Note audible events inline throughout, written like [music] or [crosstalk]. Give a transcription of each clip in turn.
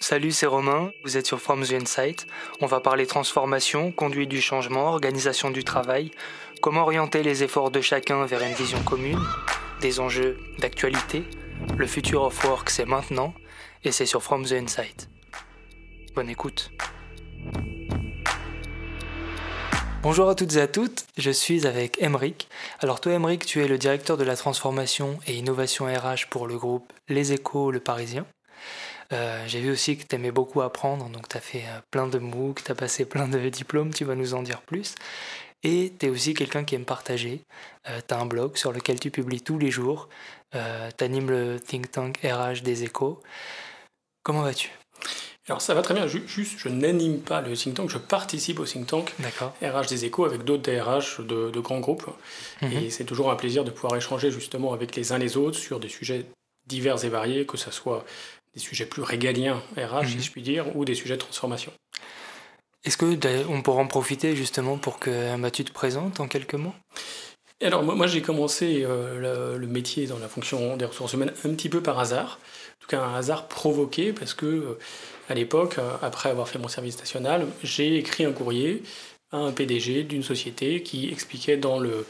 Salut, c'est Romain, vous êtes sur From the Insight. On va parler transformation, conduite du changement, organisation du travail, comment orienter les efforts de chacun vers une vision commune, des enjeux d'actualité. Le future of work, c'est maintenant, et c'est sur From the Insight. Bonne écoute. Bonjour à toutes et à toutes, je suis avec Emeric. Alors toi Emeric, tu es le directeur de la transformation et innovation RH pour le groupe Les Échos Le Parisien. Euh, j'ai vu aussi que tu aimais beaucoup apprendre, donc tu as fait euh, plein de MOOC, tu as passé [laughs] plein de diplômes, tu vas nous en dire plus. Et tu es aussi quelqu'un qui aime partager. Euh, tu as un blog sur lequel tu publies tous les jours. tu animes le think tank RH des échos. Comment vas-tu? Alors ça va très bien, juste je n'anime pas le think tank, je participe au think tank RH des échos avec d'autres DRH de, grands groupes. Mhm. Et c'est toujours un plaisir de pouvoir échanger justement avec les uns les autres sur des sujets divers et variés, que ce soit des sujets plus régaliens RH, si mhm. je puis dire, ou des sujets de transformation. Est-ce qu'on pourra en profiter justement pour que bah, tu te présentes en quelques mots? Alors moi, j'ai commencé euh, le, métier dans la fonction des ressources humaines un petit peu par hasard, en tout cas un hasard provoqué parce que euh, à l'époque, euh, après avoir fait mon service national, j'ai écrit un courrier à un PDG d'une société qui expliquait dans le,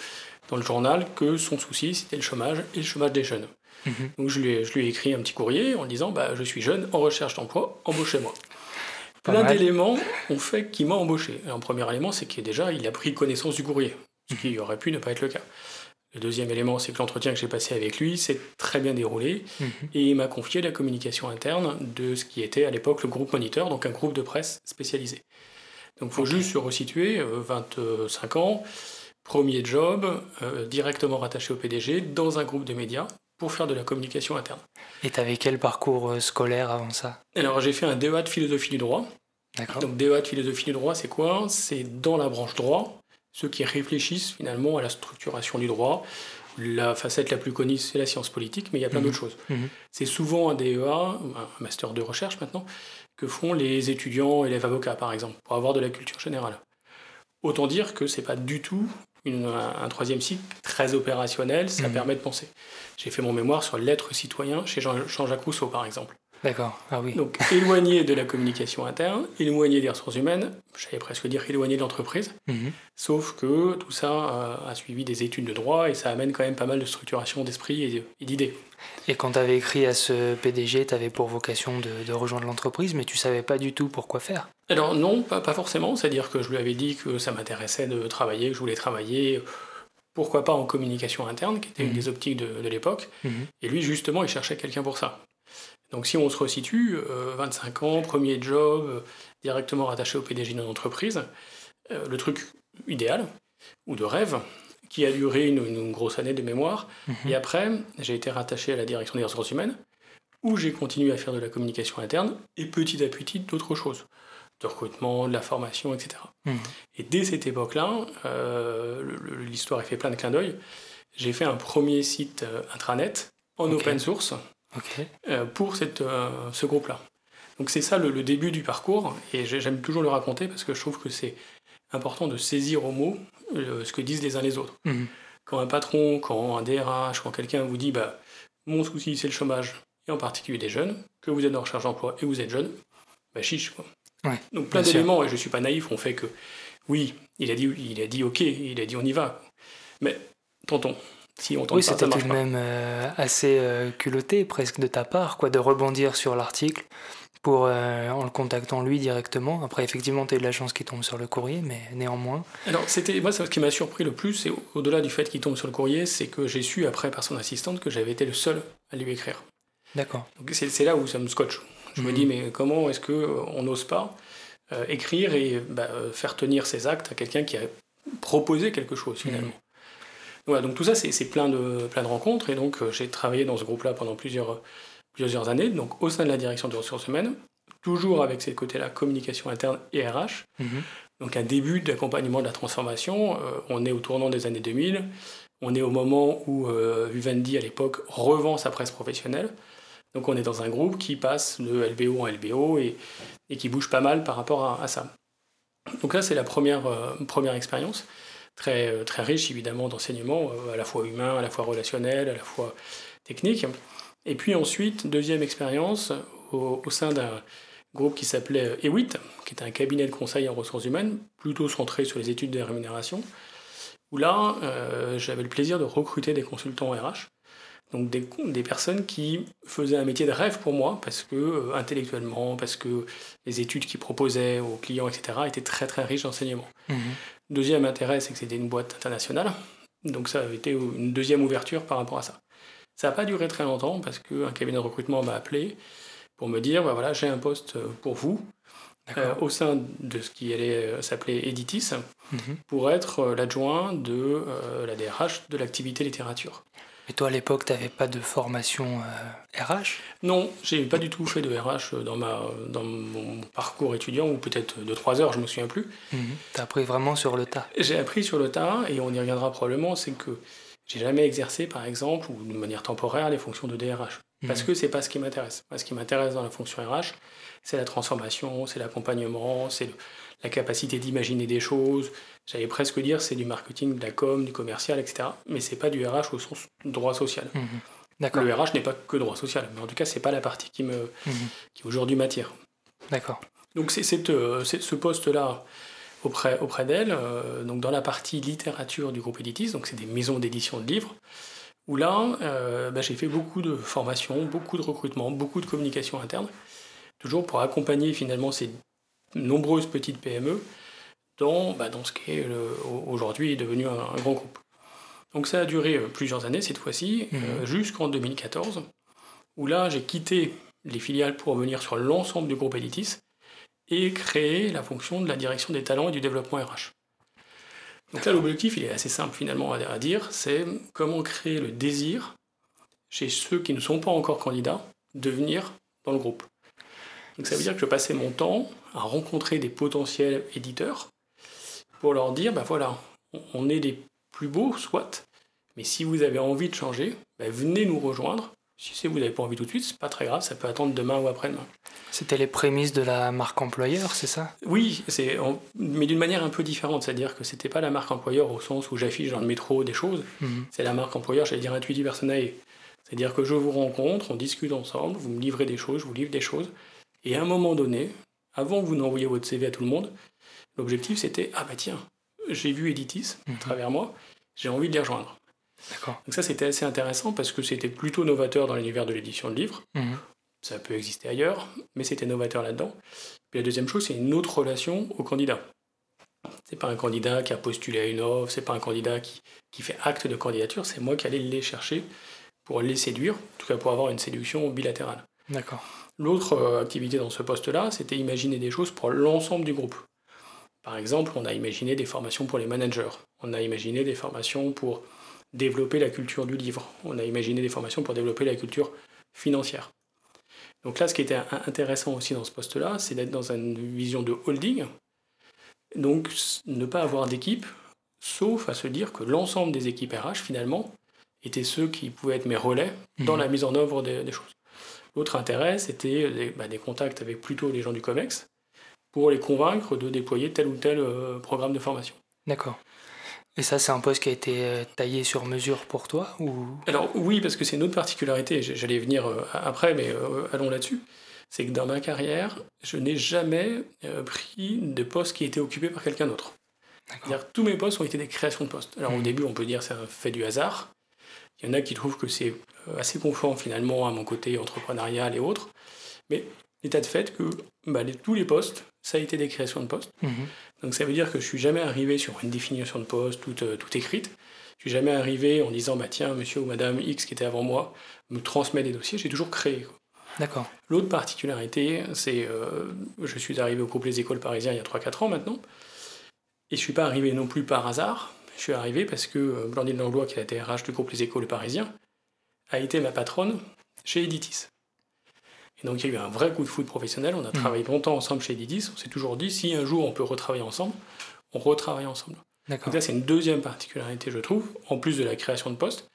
dans le journal que son souci, c'était le chômage et le chômage des jeunes. Mhm. Donc je lui, ai, je lui, ai, écrit un petit courrier en disant bah, Je suis jeune, en recherche d'emploi, embauchez-moi. Plein d'éléments ont fait qu'il m'a embauché. Un premier élément, c'est qu'il déjà il a pris connaissance du courrier, ce qui aurait pu ne pas être le cas. Le deuxième élément, c'est que l'entretien que j'ai passé avec lui s'est très bien déroulé mhm. et il m'a confié la communication interne de ce qui était à l'époque le groupe Moniteur, donc un groupe de presse spécialisé. Donc il faut juste se resituer, 25 euh, ans, premier job, euh, directement rattaché au PDG, dans un groupe de médias pour faire de la communication interne. Et tu avais quel parcours euh, scolaire avant ça? Alors j'ai fait un DEA de philosophie du droit. D'accord. Donc DEA de philosophie du droit, c'est quoi? C'est dans la branche droit, ceux qui réfléchissent finalement à la structuration du droit. La facette la plus connue, c'est la science politique, mais il y a plein mhm. d'autres choses. Mhm. C'est souvent un DEA, un master de recherche maintenant, que font les étudiants les avocats, par exemple, pour avoir de la culture générale. Autant dire que c'est pas du tout un troisième cycle très opérationnel, ça mhm. permet de penser. J'ai fait mon mémoire sur l'être citoyen chez Jean-Jacques Rousseau, par exemple. D'accord, ah oui. Donc éloigné de la communication interne, éloigné des ressources humaines, j'allais presque dire éloigné de l'entreprise, mhm. sauf que tout ça euh, a suivi des études de droit et ça amène quand même pas mal de structuration d'esprit et d'idées. Et quand tu avais écrit à ce PDG, tu avais pour vocation de, rejoindre l'entreprise, mais tu savais pas du tout pourquoi faire Alors non, pas, pas forcément, c'est-à-dire que je lui avais dit que ça m'intéressait de travailler, que je voulais travailler pourquoi pas en communication interne, qui était une mhm. des optiques de, l'époque. Mhm. Et lui, justement, il cherchait quelqu'un pour ça. Donc si on se resitue, 25 euh, ans, premier job, euh, directement rattaché au PDG d'une entreprise, euh, le truc idéal, ou de rêve, qui a duré une, grosse année de mémoire. Mhm. Et après, j'ai été rattaché à la direction des ressources humaines, où j'ai continué à faire de la communication interne, et petit à petit d'autres choses, de recrutement, de la formation, etc. Mhm. Et dès cette époque-là, l'histoire a fait plein de clins d'œil, j'ai fait un premier site intranet en open source, euh, pour cette, euh, ce groupe-là. Donc c'est ça le, début du parcours, et j'aime toujours le raconter parce que je trouve que c'est important de saisir au mot euh, ce que disent les uns les autres. Mhm. Quand un patron, quand un DRH, quand quelqu'un vous dit bah, mon souci c'est le chômage, et en particulier des jeunes, que vous êtes en recherche d'emploi et vous êtes jeune, bah chiche quoi. Donc plein d'éléments, et je ne suis pas naïf, ont fait que oui, il a dit, il a dit ok, il a dit on y va. Mais tentons, oui, c'était tout de même euh, assez euh, culotté presque de ta part, quoi, de rebondir sur l'article pour euh, en le contactant lui directement. Après, effectivement, tu as eu de la chance qu'il tombe sur le courrier, mais néanmoins. Alors, c'était moi, ce qui m'a surpris le plus, et au-delà du fait qu'il tombe sur le courrier, c'est que j'ai su après par son assistante que j'avais été le seul à lui écrire. D'accord. Donc c'est là où ça me scotche. Je me dis, mais comment est-ce qu'on n'ose pas écrire et bah, faire tenir ses actes à quelqu'un qui a proposé quelque chose finalement donc tout ça, c'est plein de, plein de rencontres. Et donc, euh, j'ai travaillé dans ce groupe-là pendant plusieurs, plusieurs années, donc au sein de la direction des ressources humaines, toujours avec ces côtés-là, communication interne et RH. Mhm. Donc, un début d'accompagnement de la transformation. Euh, on est au tournant des années 2000. On est au moment où euh, Vivendi, à l'époque, revend sa presse professionnelle. Donc, on est dans un groupe qui passe de LBO en LBO et, qui bouge pas mal par rapport à, ça. Donc, là, c'est la première, première expérience très, euh, très riche évidemment d'enseignements, euh, à la fois humain, à la fois relationnel, à la fois technique. Et puis ensuite, deuxième expérience, au, sein groupe qui s'appelait EWIT, qui était un cabinet de conseil en ressources humaines, plutôt centré sur les études de rémunération, où là, j'avais le plaisir de recruter des consultants RH donc des, des, personnes qui faisaient un métier de rêve pour moi, parce que euh, intellectuellement, parce que les études qu'ils proposaient aux clients, etc., étaient très très riches d'enseignement. Mhm. Deuxième intérêt, c'est que c'était une boîte internationale, donc ça avait été une deuxième ouverture par rapport à ça. Ça n'a pas duré très longtemps, parce qu'un cabinet de recrutement m'a appelé pour me dire, bah voilà, j'ai un poste pour vous, euh, au sein de ce qui allait euh, s'appeler Editis, mhm. pour être l'adjoint de la DRH de l'activité littérature. Et toi, à l'époque, tu n'avais pas de formation RH euh, Non, j'ai pas du tout fait de RH euh, dans, ma, dans mon parcours étudiant, ou peut-être de trois heures, je me souviens plus. Mhm. Tu as appris vraiment sur le tas? J'ai appris sur le tas, et on y reviendra probablement, c'est que j'ai jamais exercé, par exemple, ou de manière temporaire, les fonctions de DRH. Parce mhm. que c'est pas ce qui m'intéresse. Ce qui m'intéresse dans la fonction RH, c'est la transformation, c'est l'accompagnement, c'est la capacité d'imaginer des choses. J'allais presque dire c'est du marketing, de la com, du commercial, etc. Mais c'est pas du RH au sens droit social. Mhm. Le RH n'est pas que droit social, mais en tout cas c'est pas la partie qui me mhm. qui aujourd'hui m'attire. D'accord. Donc c'est euh, ce poste-là auprès, auprès d'elle, euh, donc dans la partie littérature du groupe Editis, donc c'est des maisons d'édition de livres, où là euh, bah, j'ai fait beaucoup de formations, beaucoup de recrutement, beaucoup de communication interne, toujours pour accompagner finalement ces nombreuses petites PME dans, bah, dans ce qui est aujourd'hui devenu un, grand groupe. Donc ça a duré euh, plusieurs années cette fois-ci, mmh. euh, jusqu'en 2014, où là j'ai quitté les filiales pour revenir sur l'ensemble du groupe Editis et créer la fonction de la direction des talents et du développement RH. Donc là l'objectif il est assez simple finalement à dire, c'est comment créer le désir chez ceux qui ne sont pas encore candidats de venir dans le groupe. Donc ça veut dire que je passais mon temps à rencontrer des potentiels éditeurs pour leur dire, ben voilà, on est les plus beaux, soit, mais si vous avez envie de changer, ben venez nous rejoindre. Si vous n'avez pas envie tout de suite, c'est pas très grave, ça peut attendre demain ou après-demain. C'était les prémices de la marque employeur, c'est ça? Oui, c'est mais d'une manière un peu différente, c'est-à-dire que c'était pas la marque employeur au sens où j'affiche dans le métro des choses, mhm. c'est la marque employeur, j'allais dire intuitive personnelle. C'est-à-dire que je vous rencontre, on discute ensemble, vous me livrez des choses, je vous livre des choses, et à un moment donné, avant que vous n'envoyiez votre CV à tout le monde, l'objectif c'était Ah bah tiens, j'ai vu Editis à mhm. travers moi, j'ai envie de les rejoindre. D'accord. Donc ça c'était assez intéressant parce que c'était plutôt novateur dans l'univers de l'édition de livres. Mhm. Ça peut exister ailleurs, mais c'était novateur là-dedans. Puis la deuxième chose, c'est une autre relation au candidat. C'est pas un candidat qui a postulé à une offre, c'est pas un candidat qui, qui fait acte de candidature, c'est moi qui allais les chercher pour les séduire, en tout cas pour avoir une séduction bilatérale. D'accord. L'autre euh, activité dans ce poste-là, c'était imaginer des choses pour l'ensemble du groupe. Par exemple, on a imaginé des formations pour les managers, on a imaginé des formations pour développer la culture du livre, on a imaginé des formations pour développer la culture financière. Donc là, ce qui était intéressant aussi dans ce poste-là, c'est d'être dans une vision de holding, donc ne pas avoir d'équipe, sauf à se dire que l'ensemble des équipes RH, finalement, étaient ceux qui pouvaient être mes relais dans mmh. la mise en œuvre des choses. L'autre intérêt, c'était bah, des, contacts avec plutôt les gens du COMEX pour les convaincre de déployer tel ou tel euh, programme de formation. D'accord. Et ça, c'est un poste qui a été euh, taillé sur mesure pour toi ou... Alors oui, parce que c'est une autre particularité, j'allais venir euh, après, mais allons là-dessus. C'est que dans ma carrière, je n'ai jamais pris de poste qui été occupé par quelqu'un d'autre. C'est-à-dire tous mes postes ont été des créations de postes. Alors au mmh. début, on peut dire que ça fait du hasard. Il y en a qui trouvent que c'est euh, assez conforme finalement à mon côté entrepreneurial et autres. Mais l'état de fait que bah, tous les postes, ça a été des créations de postes. Mhm. Donc ça veut dire que je suis jamais arrivé sur une définition de poste toute, euh, toute écrite. Je suis jamais arrivé en disant bah tiens monsieur ou madame X qui était avant moi me transmet des dossiers. J'ai toujours créé. D'accord. L'autre particularité, c'est euh, je suis arrivé au groupe Les Écoles Parisiens il y a 3-4 ans maintenant. Et je suis pas arrivé non plus par hasard. Je suis arrivé parce que Blandine Langlois, qui est la TRH du groupe Les Écoles Parisiens, a été ma patronne chez Editis. Et donc il y a eu un vrai coup de foot professionnel, on a hmm. travaillé longtemps ensemble chez Editis, on s'est toujours dit si un jour on peut retravailler ensemble, on retravaille ensemble. Donc ça c'est une deuxième particularité je trouve, en plus de la création de postes,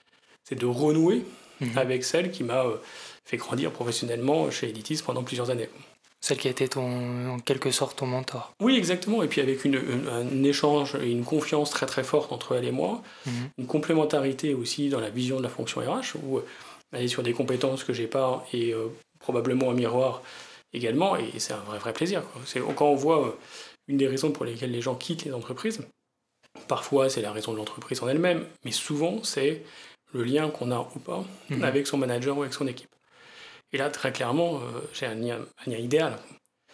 c'est de renouer hmm. avec celle qui m'a euh, fait grandir professionnellement chez Editis pendant plusieurs années. Celle qui a été ton, en quelque sorte ton mentor. Oui, exactement. Et puis avec une, un échange et une confiance très très forte entre elle et moi, mhm. une complémentarité aussi dans la vision de la fonction RH, où elle est sur des compétences que j'ai pas et euh, probablement en miroir, également, et c'est un vrai, vrai plaisir. C'est, quand on voit euh, une des raisons pour lesquelles les gens quittent les entreprises, parfois c'est la raison de l'entreprise en elle-même, mais souvent c'est le lien qu'on a ou pas mhm. avec son manager ou avec son équipe. Et là, très clairement, euh, j'ai un lien, idéal.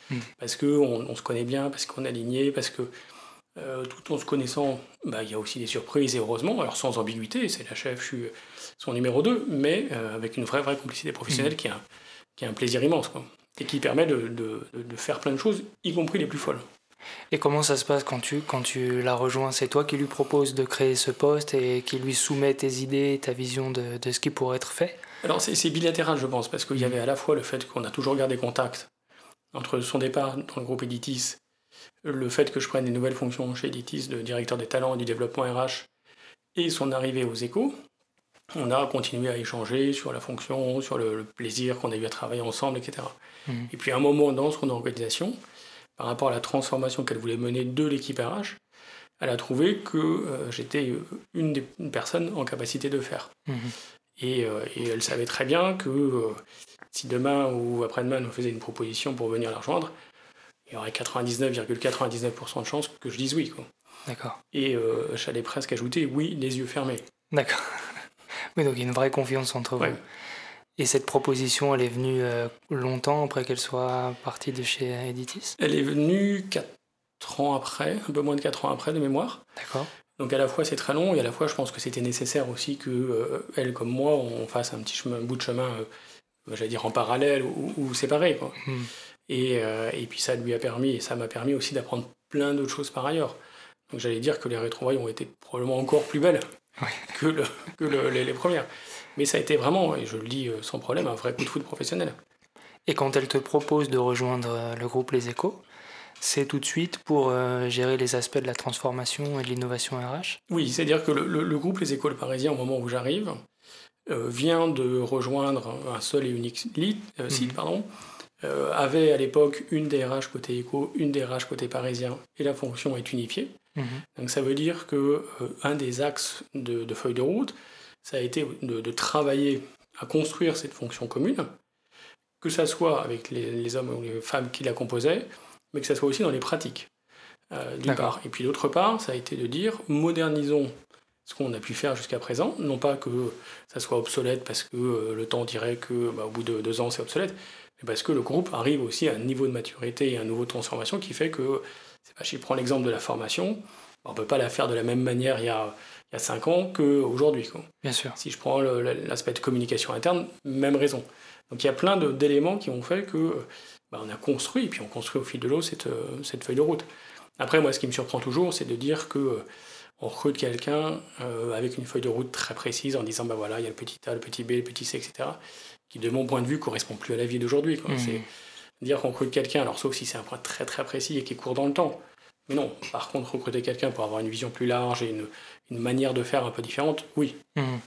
Mhm. Parce qu'on on se connaît bien, parce qu'on est aligné, parce que euh, tout en se connaissant, bah, il y a aussi des surprises, et heureusement, alors sans ambiguïté, c'est la chef, je suis son numéro 2, mais avec une vraie, vraie complicité professionnelle mhm. qui, a, qui a un plaisir immense. Quoi et qui permet de, de, de, faire plein de choses, y compris les plus folles. Et comment ça se passe quand tu, quand tu la rejoins? C'est toi qui lui proposes de créer ce poste et qui lui soumet tes idées, ta vision de, de ce qui pourrait être fait? Alors c'est bilatéral, je pense, parce qu'il y avait à la fois le fait qu'on a toujours gardé contact entre son départ dans le groupe Editis, le fait que je prenne des nouvelles fonctions chez Editis de directeur des talents et du développement RH, et son arrivée aux échos, on a continué à échanger sur la fonction, sur le, plaisir qu'on a eu à travailler ensemble, etc. Mhm. Et puis à un moment dans son organisation, par rapport à la transformation qu'elle voulait mener de l'équipe RH, elle a trouvé que euh, j'étais une des personnes en capacité de faire. Euh, et, elle savait très bien que euh, si demain ou après-demain me faisait une proposition pour venir la rejoindre, il y aurait 99,99% de chances que je dise oui. D'accord. Et j'allais presque ajouter oui, les yeux fermés. D'accord. [laughs] Oui, donc il y a une vraie confiance entre vous. Et cette proposition, elle est venue euh, longtemps après qu'elle soit partie de chez Editis? Elle est venue 4 ans après, un peu moins de 4 ans après de mémoire. D'accord. Donc à la fois c'est très long et à la fois je pense que c'était nécessaire aussi que euh, elle comme moi on fasse un petit chemin, un bout de chemin, euh, j'allais dire en parallèle ou, ou séparé quoi. Hmm. Et, et, puis ça lui a permis et ça m'a permis aussi d'apprendre plein d'autres choses par ailleurs. Donc j'allais dire que les rétrouvailles ont été probablement encore plus belles que, le, que les, premières. Mais ça a été vraiment, et je le dis euh, sans problème, un vrai coup de foot professionnel. Et quand elle te propose de rejoindre euh, le groupe Les Échos, c'est tout de suite pour euh, gérer les aspects de la transformation et de l'innovation RH Oui, c'est-à-dire que le, groupe Les Échos le Parisien, au moment où j'arrive, vient de rejoindre un seul et unique site, mhm. pardon, avait à l'époque une DRH côté éco, une DRH côté parisien, et la fonction est unifiée. Mhm. Donc ça veut dire que euh, un des axes de, feuille de route, ça a été de, travailler à construire cette fonction commune, que ça soit avec les, hommes ou les femmes qui la composaient, mais que ça soit aussi dans les pratiques, euh, d'une part. Et puis d'autre part, ça a été de dire modernisons ce qu'on a pu faire jusqu'à présent, non pas que ça soit obsolète parce que euh, le temps dirait que bah, au bout de deux ans c'est obsolète, mais parce que le groupe arrive aussi à un niveau de maturité et à un niveau de transformation qui fait que je prends l'exemple de la formation. On ne peut pas la faire de la même manière il y a, il y a 5 ans qu'aujourd'hui. Bien sûr. Si je prends l'aspect de communication interne, même raison. Donc il y a plein d'éléments qui ont fait que bah, on a construit, et puis on construit au fil de l'eau cette, cette, feuille de route. Après, moi, ce qui me surprend toujours, c'est de dire que on recrute quelqu'un euh, avec une feuille de route très précise en disant bah voilà, il y a le petit A, le petit B, le petit C, etc., qui de mon point de vue correspond plus à la vie d'aujourd'hui. Mmh. C'est dire qu'on recrute quelqu'un, alors sauf si c'est un point très très précis et qui court dans le temps. Mais non, par contre, recruter quelqu'un pour avoir une vision plus large et une, une manière de faire un peu différente, oui. Mmh.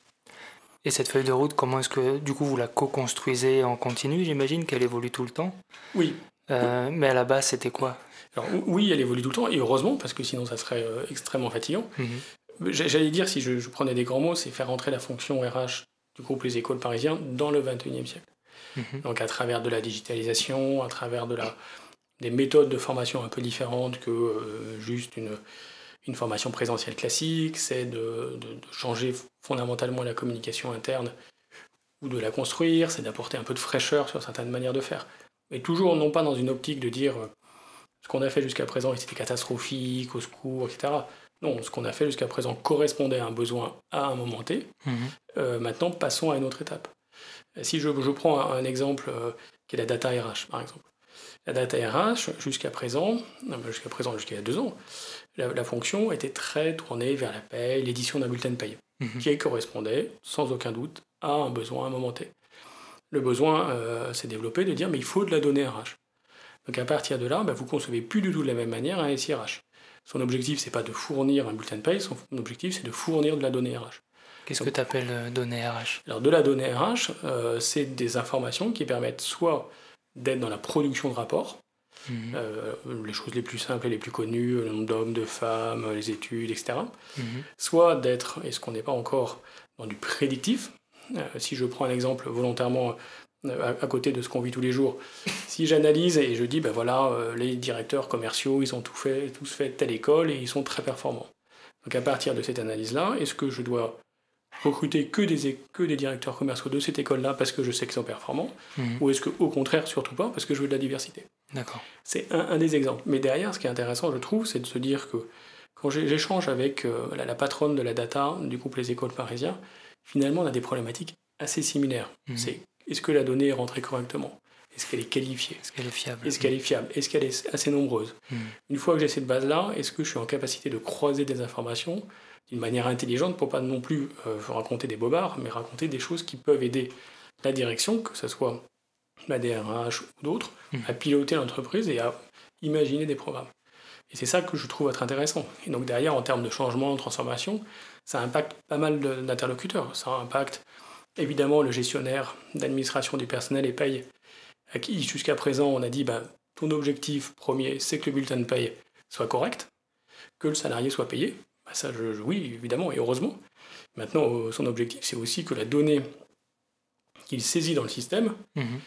Et cette feuille de route, comment est-ce que du coup vous la co-construisez en continu J'imagine qu'elle évolue tout le temps? Oui. Euh, mais à la base, c'était quoi? Alors, Oui, elle évolue tout le temps, et heureusement, parce que sinon ça serait euh, extrêmement fatigant. Mmh. J'allais dire, si je, je, prenais des grands mots, c'est faire entrer la fonction RH du groupe Les Écoles Parisiens dans le 21e siècle. Mhm. Donc à travers de la digitalisation, à travers de la, des méthodes de formation un peu différentes que euh, juste une, une formation présentielle classique, c'est de, de, changer fondamentalement la communication interne ou de la construire, c'est d'apporter un peu de fraîcheur sur certaines manières de faire. Mais toujours non pas dans une optique de dire euh, ce qu'on a fait jusqu'à présent c'était catastrophique, au secours, etc. Non, ce qu'on a fait jusqu'à présent correspondait à un besoin à un moment T. Mhm. Euh, maintenant, passons à une autre étape. Si je, prends un, exemple euh, qui est la data RH, par exemple. La data RH, jusqu'à présent, jusqu'à présent, jusqu'à deux ans, la, fonction était très tournée vers la paye, l'édition d'un bulletin de paye, mhm. qui correspondait, sans aucun doute, à un besoin à un moment T. Le besoin euh, s'est développé de dire, mais il faut de la donnée RH. Donc à partir de là, bah, vous concevez plus du tout de la même manière un SIRH. Son objectif, c'est pas de fournir un bulletin de paye, son objectif, c'est de fournir de la donnée RH. Qu'est-ce que tu appelles euh, données RH Alors, de la donnée RH, euh, c'est des informations qui permettent soit d'être dans la production de rapports, mhm. euh, les choses les plus simples et les plus connues, le nombre d'hommes, de femmes, les études, etc. Mhm. Soit d'être, et ce qu'on n'est pas encore, dans du prédictif. si je prends un exemple volontairement à, côté de ce qu'on vit tous les jours. [laughs] Si j'analyse et je dis, ben voilà, les directeurs commerciaux, ils ont tout fait, tous fait telle école et ils sont très performants. Donc à partir de cette analyse-là, est-ce que je dois recruter que des, que des directeurs commerciaux de cette école-là parce que je sais qu'ils sont performants, mhm. ou est-ce qu'au contraire, surtout pas, parce que je veux de la diversité? C'est un, des exemples. Mais derrière, ce qui est intéressant, je trouve, c'est de se dire que quand j'échange avec euh, la, patronne de la data du groupe Les Écoles Parisiens, finalement, on a des problématiques assez similaires. Mhm. C'est est-ce que la donnée est rentrée correctement? Est-ce qu'elle est qualifiée? Est-ce qu'elle est fiable? Est-ce qu'elle est fiable? Est-ce qu'elle est assez nombreuse? Mhm. Une fois que j'ai cette base-là, est-ce que je suis en capacité de croiser des informations d'une manière intelligente pour pas non plus euh, raconter des bobards, mais raconter des choses qui peuvent aider la direction, que ce soit la DRH ou d'autres, hmm. à piloter l'entreprise et à imaginer des programmes. Et c'est ça que je trouve être intéressant. Et donc derrière, en termes de changement, de transformation, ça impacte pas mal d'interlocuteurs. Ça impacte évidemment le gestionnaire d'administration du personnel et paye, à qui jusqu'à présent on a dit ben, ton objectif premier, c'est que le bulletin de paye soit correct, que le salarié soit payé. Bah, ça, oui, évidemment, et heureusement. Maintenant, son objectif, c'est aussi que la donnée qu'il saisit dans le système, mhm.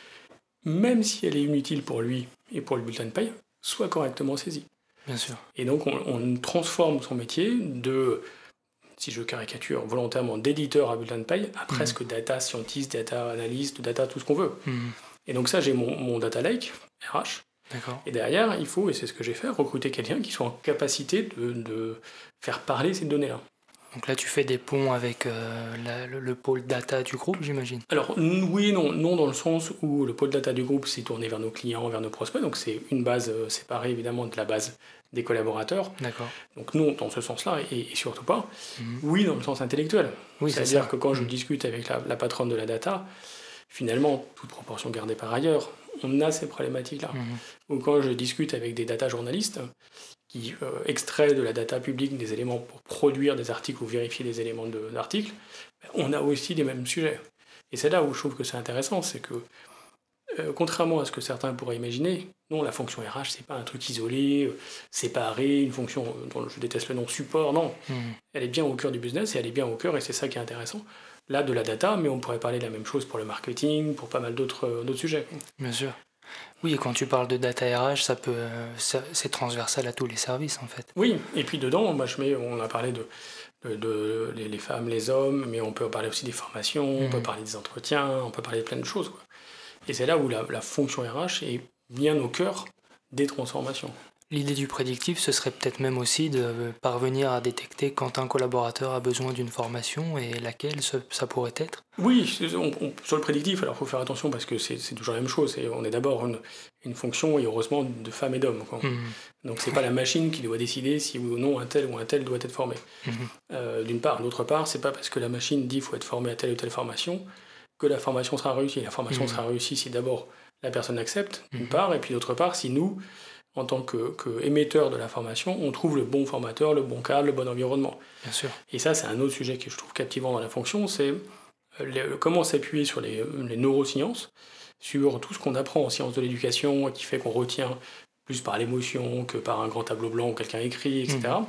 Même si elle est inutile pour lui et pour le bulletin de paye, soit correctement saisie. Bien sûr. Et donc, on, transforme son métier de, si je caricature volontairement, d'éditeur à bulletin de paye à mhm. presque data scientist, data analyst, data tout ce qu'on veut. Mhm. Et donc, ça, j'ai mon, mon data lake, RH, et derrière, il faut, et c'est ce que j'ai fait, recruter quelqu'un qui soit en capacité de, faire parler ces données-là. Donc là, tu fais des ponts avec euh, le, pôle data du groupe, j'imagine Alors oui non. Non dans le sens où le pôle data du groupe s'est tourné vers nos clients, vers nos prospects. Donc c'est une base euh, séparée évidemment de la base des collaborateurs. D'accord. Donc non dans ce sens-là et, surtout pas. Mhm. Oui dans le sens intellectuel. Oui, C'est-à-dire que quand je mhm. discute avec la, la patronne de la data, finalement, toute proportion gardée par ailleurs, on a ces problématiques-là. Mhm. Ou quand je discute avec des data journalistes qui euh, extraient de la data publique des éléments pour produire des articles ou vérifier des éléments d'articles, ben, on a aussi les mêmes sujets. Et c'est là où je trouve que c'est intéressant, c'est que euh, contrairement à ce que certains pourraient imaginer, non, la fonction RH, c'est pas un truc isolé, euh, séparé, une fonction dont je déteste le nom support, non. Mhm. Elle est bien au cœur du business et elle est bien au cœur, et c'est ça qui est intéressant là de la data, mais on pourrait parler de la même chose pour le marketing, pour pas mal d'autres euh, sujets. Bien sûr. Oui, et quand tu parles de data RH, ça peut, c'est transversal à tous les services en fait. Oui, et puis dedans, moi je mets, on a parlé de, de, les, femmes, les hommes, mais on peut parler aussi des formations, on peut mhm. parler des entretiens, on peut parler de plein de choses. Et c'est là où la, la fonction RH est bien au cœur des transformations. L'idée du prédictif, ce serait peut-être même aussi de parvenir à détecter quand un collaborateur a besoin d'une formation et laquelle ça pourrait être Oui, sur le prédictif, alors il faut faire attention parce que c'est toujours la même chose. on est d'abord une, fonction, et heureusement, de femmes et d'hommes. Donc mmh. Donc c'est pas la machine qui doit décider si oui ou non un tel ou un tel doit être formé. Mmh. Euh, d'une part. D'autre part, c'est pas parce que la machine dit qu'il faut être formé à telle ou telle formation que la formation sera réussie. La formation mmh. sera réussie si d'abord la personne accepte, d'une part, et puis d'autre part, si nous, en tant que, émetteur de l'information, on trouve le bon formateur, le bon cadre, le bon environnement. Bien sûr. Et ça, c'est un autre sujet que je trouve captivant dans la fonction, c'est euh, comment s'appuyer sur les, neurosciences, sur tout ce qu'on apprend en sciences de l'éducation, qui fait qu'on retient plus par l'émotion que par un grand tableau blanc où quelqu'un écrit, etc. Mmh.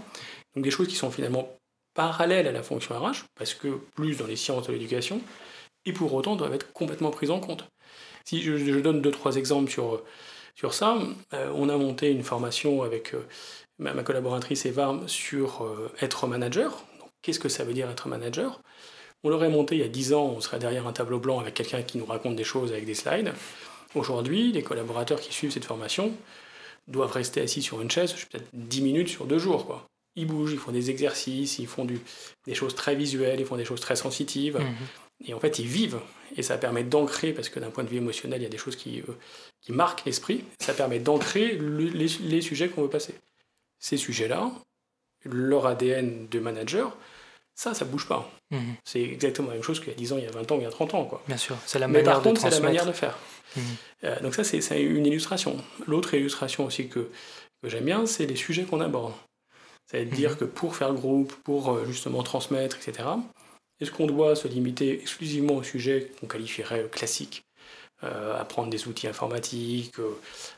Donc des choses qui sont finalement parallèles à la fonction RH, parce que plus dans les sciences de l'éducation, et pour autant doivent être complètement prises en compte. Si je, je donne deux, trois exemples sur sur ça. Euh, on a monté une formation avec euh, ma, collaboratrice Eva sur euh, être manager. Qu'est-ce que ça veut dire être manager? On l'aurait monté il y a 10 ans, on serait derrière un tableau blanc avec quelqu'un qui nous raconte des choses avec des slides. Aujourd'hui, les collaborateurs qui suivent cette formation doivent rester assis sur une chaise peut-être 10 minutes sur deux jours. Ils bougent, ils font des exercices, ils font des choses très visuelles, ils font des choses très sensitives. Mmh. Et en fait, ils vivent. Et ça permet d'ancrer, parce que d'un point de vue émotionnel, il y a des choses qui, euh, qui marquent l'esprit. Ça permet d'ancrer les, sujets qu'on veut passer. Ces sujets-là, leur ADN de manager, ça, ça bouge pas. Mhm. C'est exactement la même chose qu'il y a 10 ans, il y a 20 ans, il y a 30 ans. Quoi. Bien sûr, c'est la manière par contre, c'est la manière de faire. Mhm. Euh, donc ça, c'est une illustration. L'autre illustration aussi que, que j'aime bien, c'est les sujets qu'on aborde. C'est-à-dire mhm. que pour faire groupe, pour euh, justement transmettre, etc., est-ce qu'on doit se limiter exclusivement au sujet qu'on qualifierait classique euh, apprendre des outils informatiques, euh,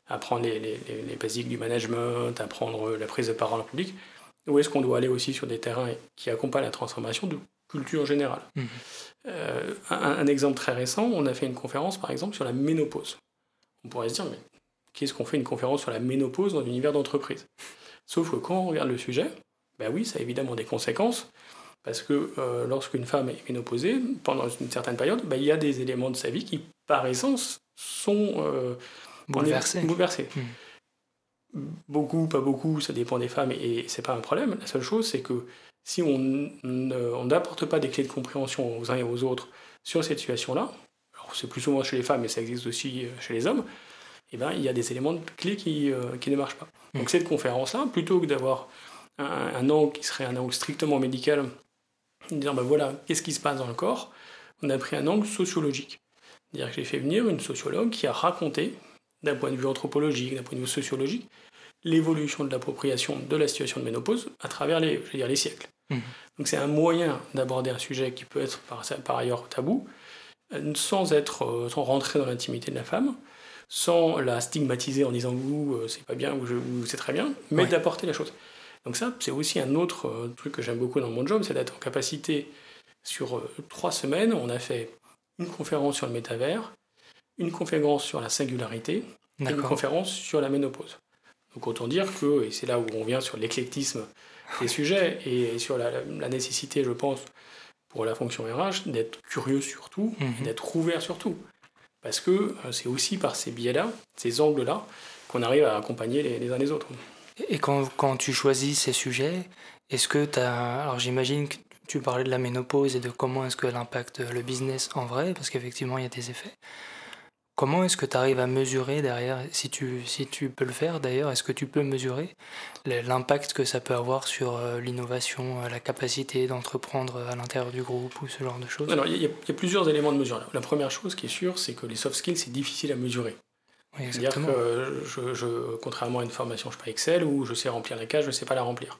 apprendre les, les, les, basiques du management, apprendre la prise de parole en public Ou est-ce qu'on doit aller aussi sur des terrains qui accompagnent la transformation, de culture générale? Mmh. Euh, un, exemple très récent, on a fait une conférence par exemple sur la ménopause. On pourrait se dire, mais qu'est-ce qu'on fait une conférence sur la ménopause dans l'univers d'entreprise? Sauf que quand on regarde le sujet, ben oui, ça a évidemment des conséquences, parce que euh, lorsqu'une femme est ménopausée, pendant une certaine période, ben, il y a des éléments de sa vie qui, par essence, sont euh, bouleversés. Hmm. Beaucoup, pas beaucoup, ça dépend des femmes, et, c'est pas un problème. La seule chose, c'est que si on n'apporte pas des clés de compréhension aux uns et aux autres sur cette situation-là, c'est plus souvent chez les femmes, mais ça existe aussi euh, chez les hommes, eh ben, il y a des éléments de clés qui, euh, qui ne marchent pas. Donc mm. cette conférence-là, plutôt que d'avoir un, angle qui serait un angle strictement médical, dire ben voilà, qu'est-ce qui se passe dans le corps, on a pris un angle sociologique. C'est-à-dire que j'ai fait venir une sociologue qui a raconté, d'un point de vue anthropologique, d'un point de vue sociologique, l'évolution de l'appropriation de la situation de ménopause à travers les, je veux dire, les siècles. Mm. Donc c'est un moyen d'aborder un sujet qui peut être par, par ailleurs tabou, euh, sans, être, euh, sans rentrer dans l'intimité de la femme, sans la stigmatiser en disant vous euh, c'est pas bien ou, c'est très bien, mais d'apporter la chose. Donc ça, c'est aussi un autre euh, truc que j'aime beaucoup dans mon job, c'est d'être en capacité, sur euh, trois semaines, on a fait une conférence sur le métavers, une conférence sur la singularité, et une conférence sur la ménopause. Donc autant dire que, et c'est là où on vient sur l'éclectisme des sujets, et sur la, nécessité, je pense, pour la fonction RH, d'être curieux sur tout, mhm. d'être ouvert sur tout. Parce que euh, c'est aussi par ces biais-là, ces angles-là, qu'on arrive à accompagner les, uns les autres. Et quand, quand, tu choisis ces sujets, est-ce que tu as... Alors j'imagine que tu parlais de la ménopause et de comment est-ce qu'elle impacte le business en vrai, parce qu'effectivement il y a des effets. Comment est-ce que tu arrives à mesurer derrière, si tu, si tu peux le faire d'ailleurs, est-ce que tu peux mesurer l'impact que ça peut avoir sur euh, l'innovation, euh, la capacité d'entreprendre à l'intérieur du groupe ou ce genre de choses? Alors, il y, a plusieurs éléments de mesure. La première chose qui est sûre, c'est que les soft skills, c'est difficile à mesurer. C'est-à-dire que, je, contrairement à une formation, je sais pas Excel, où je sais remplir la case, je ne sais pas la remplir.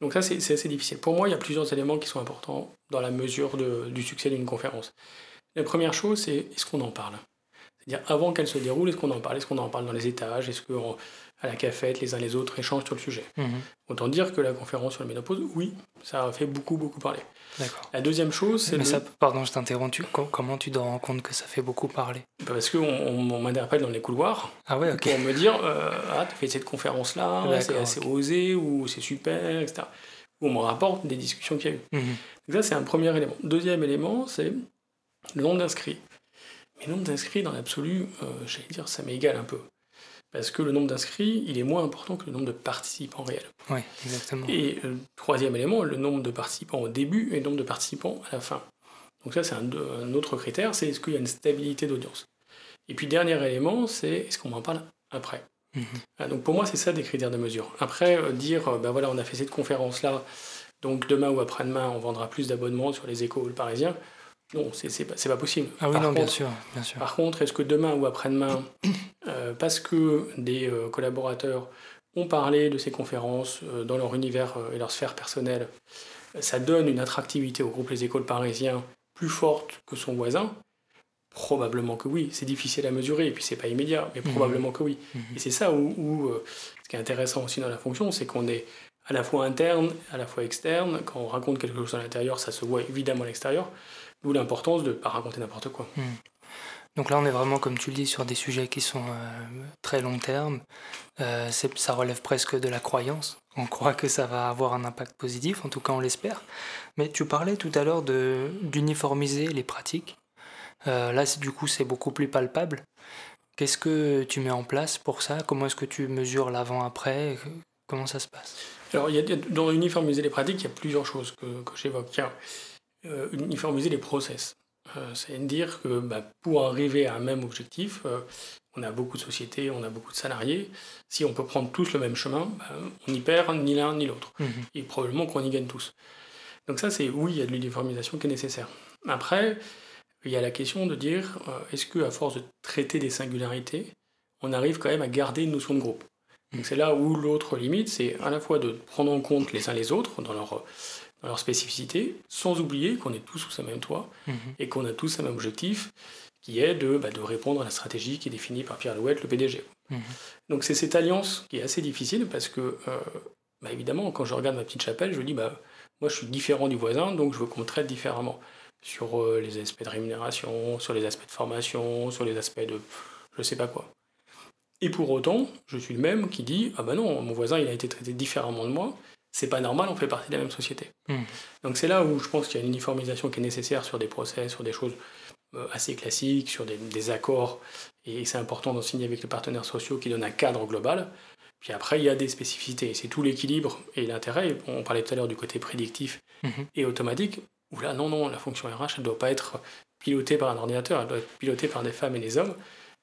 Donc ça, c'est assez difficile. Pour moi, il y a plusieurs éléments qui sont importants dans la mesure du succès d'une conférence. La première chose, c'est est-ce qu'on en parle? C'est-à-dire, avant qu'elle se déroule, est-ce qu'on en parle? Est-ce qu'on en parle dans les étages? Est-ce qu'à la cafette, les uns les autres échangent sur le sujet? Mhm. Autant dire que la conférence sur la ménopause, oui, ça a fait beaucoup, beaucoup parler. La deuxième chose, c'est. Mais ça, pardon, je t'interromps. Comment tu te rends compte que ça fait beaucoup parler? Bah, Parce qu'on on, m'interpelle dans les couloirs ah ouais, pour me dire euh, Ah, tu fait cette conférence-là, c'est assez osé, ou c'est super, etc. Ou on me rapporte des discussions qu'il y a eu. Mhm. Donc, ça, c'est un premier élément. Deuxième élément, c'est le nombre d'inscrits. Mais le nombre d'inscrits, dans l'absolu, euh, j'allais dire, ça m'égale un peu. Parce que le nombre d'inscrits, il est moins important que le nombre de participants réels. Oui, exactement. Et euh, troisième élément, le nombre de participants au début et le nombre de participants à la fin. Donc ça, c'est un, autre critère, c'est est-ce qu'il y a une stabilité d'audience. Et puis dernier élément, c'est est-ce qu'on m'en parle après? Mhm. donc pour moi, c'est ça des critères de mesure. Après, euh, dire, ben voilà, on a fait cette conférence-là, donc demain ou après-demain, on vendra plus d'abonnements sur les échos parisiens. Non, c'est pas, pas possible. Ah oui, non, bien sûr, bien sûr. Par contre, est-ce que demain ou après-demain, [coughs] euh, parce que des euh, collaborateurs ont parlé de ces conférences euh, dans leur univers et leur sphère personnelle, ça donne une attractivité au groupe Les Écoles Parisiens plus forte que son voisin? Probablement que oui. C'est difficile à mesurer et puis c'est pas immédiat, mais mhm. probablement que oui. Mhm. Et c'est ça où, où ce qui est intéressant aussi dans la fonction, c'est qu'on est à la fois interne, à la fois externe. Quand on raconte quelque chose à l'intérieur, ça se voit évidemment à l'extérieur. D'où l'importance de ne pas raconter n'importe quoi. Hmm. Donc là, on est vraiment, comme tu le dis, sur des sujets qui sont euh, très long terme. Euh, ça relève presque de la croyance. On croit que ça va avoir un impact positif, en tout cas on l'espère. Mais tu parlais tout à l'heure d'uniformiser les pratiques. Euh, là, du coup, c'est beaucoup plus palpable. Qu'est-ce que tu mets en place pour ça? Comment est-ce que tu mesures l'avant-après Comment ça se passe? Alors, il y a, dans uniformiser les pratiques, il y a plusieurs choses que, que j'évoque. Euh, uniformiser les process. Euh, c'est-à-dire que bah, pour arriver à un même objectif, euh, on a beaucoup de sociétés, on a beaucoup de salariés. Si on peut prendre tous le même chemin, bah, on n'y perd ni l'un ni l'autre. Mhm. Et probablement qu'on y gagne tous. Donc ça, c'est oui, il y a de l'uniformisation qui est nécessaire. Après, il y a la question de dire, est-ce qu'à force de traiter des singularités, on arrive quand même à garder une notion de groupe? Donc c'est là où l'autre limite, c'est à la fois de prendre en compte les uns les autres dans leur dans leur spécificité, sans oublier qu'on est tous sous un même toit mhm. et qu'on a tous un même objectif, qui est de, bah, de répondre à la stratégie qui est définie par Pierre Louette, le PDG. Mhm. Donc c'est cette alliance qui est assez difficile parce que, euh, bah, évidemment, quand je regarde ma petite chapelle, je dis, bah, moi je suis différent du voisin, donc je veux qu'on me traite différemment. Sur euh, les aspects de rémunération, sur les aspects de formation, sur les aspects de je sais pas quoi. Et pour autant, je suis le même qui dit Ah ben non, mon voisin il a été traité différemment de moi, c'est pas normal, on fait partie de la même société. Hmm. Donc c'est là où je pense qu'il y a une uniformisation qui est nécessaire sur des procès, sur des choses euh, assez classiques, sur des, accords, et c'est important d'en signer avec les partenaires sociaux qui donnent un cadre global. Puis après, il y a des spécificités. C'est tout l'équilibre et l'intérêt. On parlait tout à l'heure du côté prédictif mhm. et automatique, où là, non, non, la fonction RH, elle ne doit pas être pilotée par un ordinateur, elle doit être pilotée par des femmes et des hommes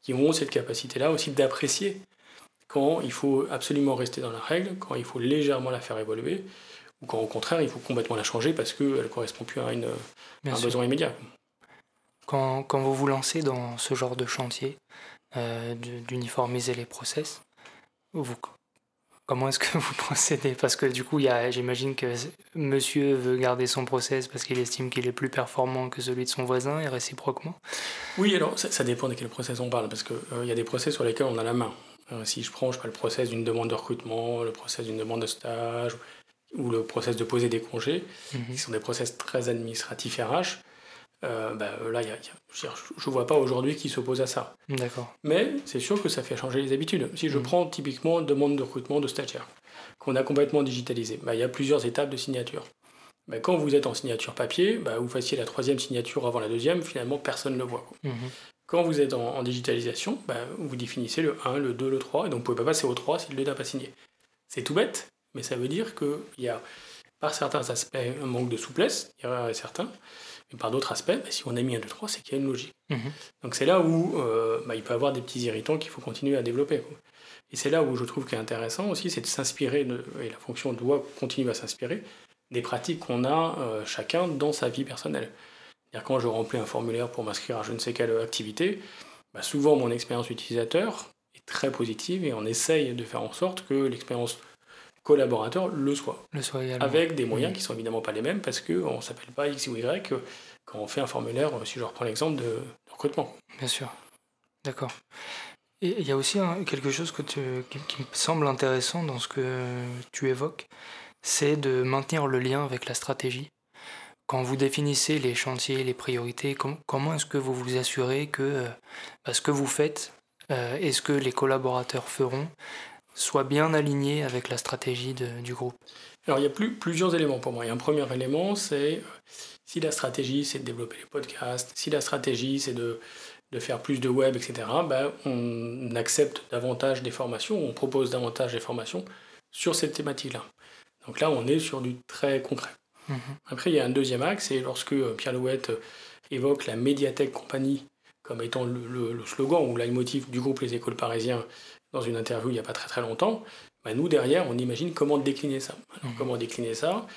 qui ont cette capacité-là aussi d'apprécier quand il faut absolument rester dans la règle, quand il faut légèrement la faire évoluer, ou quand au contraire il faut complètement la changer parce qu'elle ne correspond plus à, une, un besoin immédiat. Quand, quand, vous vous lancez dans ce genre de chantier, euh, d'uniformiser les process, vous, comment est-ce que vous [laughs] procédez? Parce que du coup, j'imagine que monsieur veut garder son process parce qu'il estime qu'il est plus performant que celui de son voisin et réciproquement. Oui, alors ça, dépend de quel process on parle parce qu'il euh, y a des process sur lesquels on a la main. Euh, si je prends je pas, le process d'une demande de recrutement, le process d'une demande de stage ou le process de poser des congés, mhm. qui sont des process très administratifs RH, euh, bah, là, je ne vois pas aujourd'hui qui s'oppose à ça. D'accord. Mais c'est sûr que ça fait changer les habitudes. Si je mhm. prends typiquement demande de recrutement de stagiaires, qu'on a complètement digitalisé, bah, il y a plusieurs étapes de signature. Bah, quand vous êtes en signature papier, vous fassiez la troisième signature avant la deuxième, finalement personne ne le voit. Mhm. Quand vous êtes en, digitalisation, bah, vous définissez le 1, le 2, le 3, et donc vous ne pouvez pas passer au 3 si le 2 n'a pas signé. C'est tout bête, mais ça veut dire qu'il y a, par certains aspects, un manque de souplesse, il y a certains, mais par d'autres aspects, bah, si on a mis un 2, 3, c'est qu'il y a une logique. Mhm. Donc c'est là où euh, bah, il peut y avoir des petits irritants qu'il faut continuer à développer. Et c'est là où je trouve qu'il est intéressant aussi, c'est de s'inspirer, et la fonction doit continuer à s'inspirer, des pratiques qu'on a euh, chacun dans sa vie personnelle. Cest quand je remplis un formulaire pour m'inscrire à je ne sais quelle activité, bah, souvent mon expérience utilisateur est très positive et on essaye de faire en sorte que l'expérience collaborateur le soit. Le soit Avec des moyens qui qui sont évidemment pas les mêmes parce qu'on ne s'appelle pas X ou Y quand on fait un formulaire, si je reprends l'exemple de, recrutement. Bien sûr. D'accord. Et il y a aussi quelque chose que qui, me semble intéressant dans ce que tu évoques, c'est de maintenir le lien avec la stratégie. Quand vous définissez les chantiers, les priorités, comment est-ce que vous vous assurez que euh, bah, ce que vous faites euh, et ce que les collaborateurs feront soit bien aligné avec la stratégie du groupe? Alors il y a plus, plusieurs éléments pour moi. Il y a un premier élément, c'est euh, si la stratégie c'est de développer les podcasts, si la stratégie c'est de, de, faire plus de web, etc., ben, on accepte davantage des formations, on propose davantage des formations sur cette thématique-là. Donc là, on est sur du très concret. Mhm. Après, il y a un deuxième axe, c'est lorsque euh, Pierre Louette euh, évoque la médiathèque compagnie comme étant le, le slogan ou leitmotiv du groupe Les Écoles Parisiens dans une interview il n'y a pas très très longtemps, bah, nous derrière, on imagine comment décliner ça. Mhm. Comment décliner ça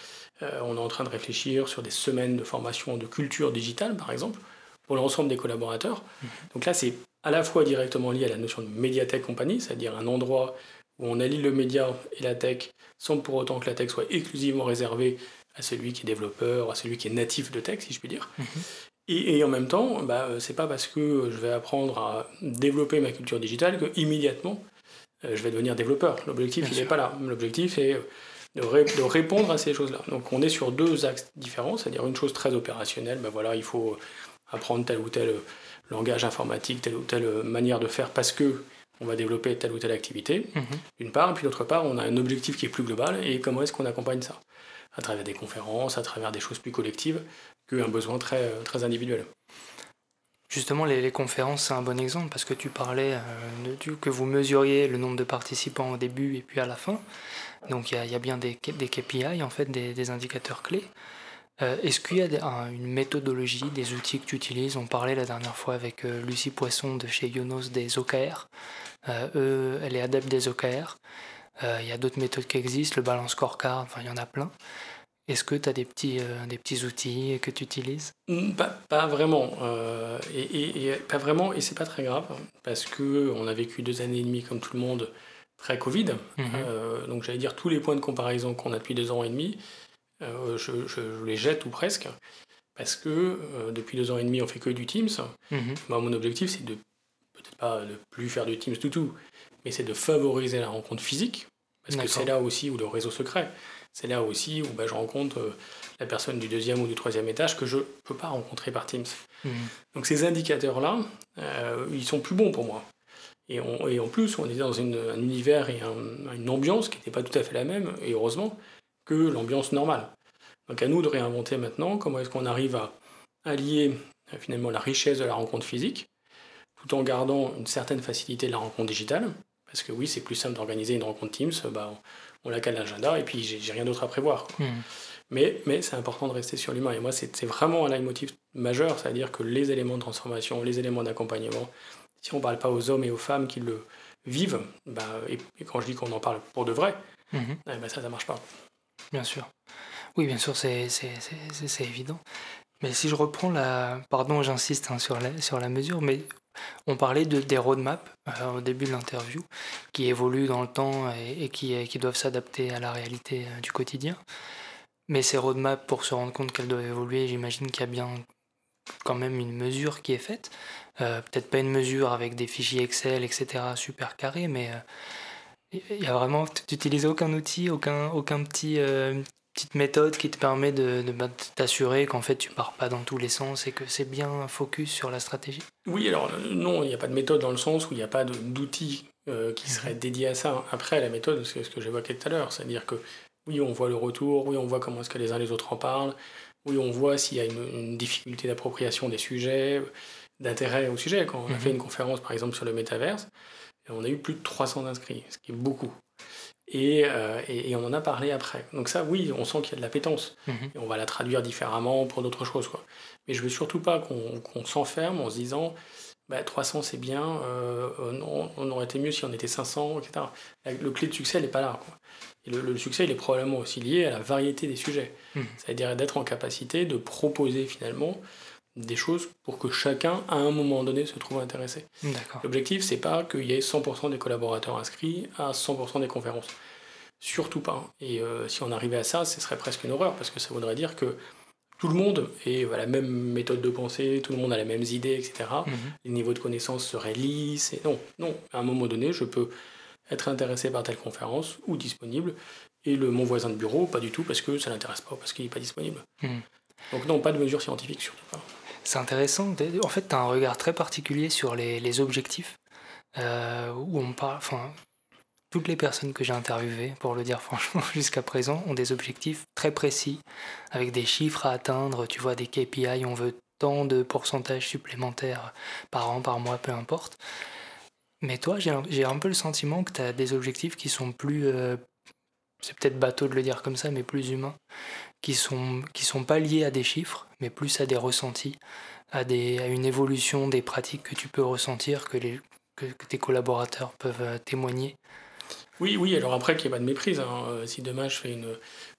euh, On est en train de réfléchir sur des semaines de formation de culture digitale, par exemple, pour l'ensemble des collaborateurs. Mhm. Donc là, c'est à la fois directement lié à la notion de médiathèque compagnie, c'est-à-dire un endroit où on allie le média et la tech sans pour autant que la tech soit exclusivement réservée à celui qui est développeur, à celui qui est natif de tech, si je puis dire. Mhm. Et, en même temps, bah, euh, c'est pas parce que je vais apprendre à développer ma culture digitale que immédiatement euh, je vais devenir développeur. L'objectif, il n'est pas là. L'objectif est de, de, répondre à ces choses-là. Donc on est sur deux axes différents, c'est-à-dire une chose très opérationnelle, bah, voilà, il faut apprendre tel ou tel langage informatique, telle ou telle manière de faire parce que on va développer telle ou telle activité, mhm. d'une part, et puis d'autre part, on a un objectif qui est plus global, et comment est-ce qu'on accompagne ça À travers des conférences, à travers des choses plus collectives, qu'un besoin très, très individuel. Justement, les, conférences, c'est un bon exemple parce que tu parlais euh, que vous mesuriez le nombre de participants au début et puis à la fin. Donc il y, a bien des, des, KPI, en fait, des, indicateurs clés. Euh, est-ce qu'il y a une méthodologie, des outils que tu utilises? On parlait la dernière fois avec euh, Lucie Poisson de chez Yonos des OKR. eux, elle est adepte des OKR. Il y a d'autres méthodes qui existent, le balance scorecard, enfin il y en a plein. Est-ce que tu as des petits, euh, des petits outils que tu utilises? Mm, pas, vraiment. Euh, et, pas vraiment, et c'est pas très grave, parce qu'on a vécu deux années et demie, comme tout le monde, très Covid. Euh, donc j'allais dire tous les points de comparaison qu'on a depuis deux ans et demi, je, les jette ou presque. Parce que depuis deux ans et demi, on fait que du Teams. Mhm. Moi, mon objectif, c'est de peut-être pas de plus faire du Teams tout tout, mais c'est de favoriser la rencontre physique. Parce que c'est là aussi où le réseau se crée. c'est là aussi où bah, je rencontre la personne du deuxième ou du troisième étage que je ne peux pas rencontrer par Teams. Mhm. Donc ces indicateurs-là, ils sont plus bons pour moi. Et, et, en plus, on est dans une, un univers et une ambiance qui n'était pas tout à fait la même, et heureusement, que l'ambiance normale. Donc à nous de réinventer maintenant comment est-ce qu'on arrive à allier finalement la richesse de la rencontre physique, tout en gardant une certaine facilité de la rencontre digitale. Parce que oui, c'est plus simple d'organiser une rencontre Teams, bah, on, la cale l'agenda et puis j'ai rien d'autre à prévoir. Hmm. Mais, mais c'est important de rester sur l'humain. Et moi, c'est vraiment un leitmotiv majeur, c'est-à-dire que les éléments de transformation, les éléments d'accompagnement, si on ne parle pas aux hommes et aux femmes qui le vivent, bah, et, quand je dis qu'on en parle pour de vrai, hmm. eh ben, ça, ça ne marche pas. Bien sûr. Oui, bien sûr, c'est évident. Mais si je reprends la... Pardon, j'insiste hein, sur, la, sur la mesure, mais on parlait de, des roadmaps euh, au début de l'interview, qui évoluent dans le temps et, qui, qui, doivent s'adapter à la réalité euh, du quotidien. Mais ces roadmaps, pour se rendre compte qu'elles doivent évoluer, j'imagine qu'il y a bien quand même une mesure qui est faite. Euh, peut-être pas une mesure avec des fichiers Excel, etc., super carrés, mais il y a vraiment, tu n'utilises aucun outil, aucun, aucun petit, petite méthode qui te permet de, bah, de, t'assurer qu'en fait tu pars pas dans tous les sens et que c'est bien focus sur la stratégie Oui, alors non, il n'y a pas de méthode dans le sens où il n'y a pas d'outil euh, qui mhm. serait dédié à ça. Après, la méthode, c'est ce que j'évoquais tout à l'heure, c'est-à-dire que oui, on voit le retour, oui, on voit comment est-ce que les uns les autres en parlent, oui, on voit s'il y a une, difficulté d'appropriation des sujets, d'intérêt au sujet. Quand on a mhm. fait une conférence, par exemple, sur le métaverse, on a eu plus de 300 inscrits, ce qui est beaucoup. Euh, et, et, on en a parlé après. Donc ça, oui, on sent qu'il y a de l'appétence. Mhm. Et on va la traduire différemment pour d'autres choses. Quoi. Mais je veux surtout pas qu'on s'enferme en se disant bah, 300 c'est bien, euh, on, aurait été mieux si on était 500, etc. Le clé de succès, elle n'est pas là. Quoi. Et le, succès, il est probablement aussi lié à la variété des sujets. Mhm. C'est-à-dire d'être en capacité de proposer finalement des choses pour que chacun, à un moment donné, se trouve intéressé. L'objectif, c'est pas qu'il y ait 100% des collaborateurs inscrits à 100% des conférences. Surtout pas. Et euh, si on arrivait à ça, ce serait presque une horreur, parce que ça voudrait dire que tout le monde ait la même méthode de pensée, tout le monde a les mêmes idées, etc. Mhm. Les niveaux de connaissances seraient lisses. Et non, non. À un moment donné, je peux être intéressé par telle conférence ou disponible, et le, mon voisin de bureau, pas du tout, parce que ça l'intéresse pas, parce qu'il n'est pas disponible. Mhm. Donc non, pas de mesures scientifiques, surtout pas. C'est intéressant. En fait, tu as un regard très particulier sur les, objectifs, euh, où on parle. Enfin, toutes les personnes que j'ai interviewées, pour le dire [laughs] franchement, jusqu'à présent, ont des objectifs très précis, avec des chiffres à atteindre. Tu vois, des KPI, on veut tant de pourcentage supplémentaires par an, par mois, peu importe. Mais toi, j'ai un peu le sentiment que tu as des objectifs qui sont plus, euh, c'est peut-être bateau de le dire comme ça, mais plus humains, qui sont, qui sont pas liés à des chiffres, mais plus à des ressentis, à, des, à une évolution des pratiques que tu peux ressentir, que, les, que, tes collaborateurs peuvent euh, témoigner. Oui, oui, alors après qu'il n'y ait pas de méprise, hein, euh, si demain je fais une,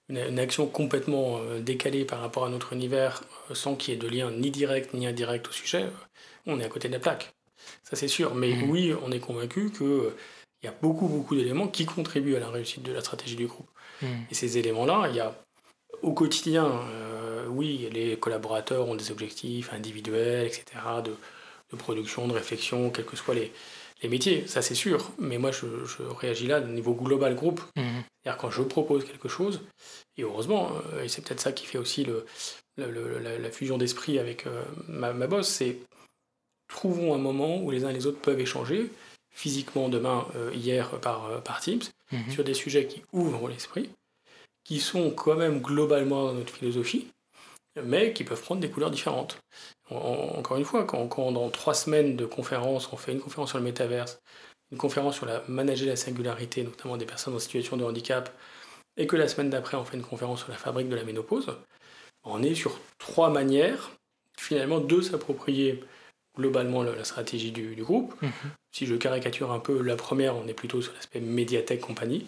une, action complètement euh, décalée par rapport à notre univers, sans qu'il y ait de lien ni direct ni indirect au sujet, on est à côté de la plaque. Ça c'est sûr, mais mmh. oui, on est convaincu que il y a beaucoup, beaucoup d'éléments qui contribuent à la réussite de la stratégie du groupe. Hmm. Et ces éléments-là, il y a au quotidien, euh, oui, les collaborateurs ont des objectifs individuels, etc., de, de production, de réflexion, quels que soient les, les métiers, ça c'est sûr. Mais moi, je, je, réagis là au niveau global groupe. Hmm. C'est-à-dire quand je propose quelque chose, et heureusement, euh, et c'est peut-être ça qui fait aussi le, le, la, fusion d'esprit avec euh, ma, ma boss, c'est trouvons un moment où les uns et les autres peuvent échanger physiquement demain, euh, hier par, euh, par Teams, mhm. sur des sujets qui ouvrent l'esprit, qui sont quand même globalement dans notre philosophie, mais qui peuvent prendre des couleurs différentes. encore une fois, quand, quand, dans trois semaines de conférences, on fait une conférence sur le métaverse, une conférence sur la manager la singularité, notamment des personnes en situation de handicap, et que la semaine d'après on fait une conférence sur la fabrique de la ménopause, on est sur trois manières finalement de s'approprier globalement la, stratégie du, groupe. Mhm. Si je caricature un peu, la première, on est plutôt sur l'aspect médiathèque compagnie.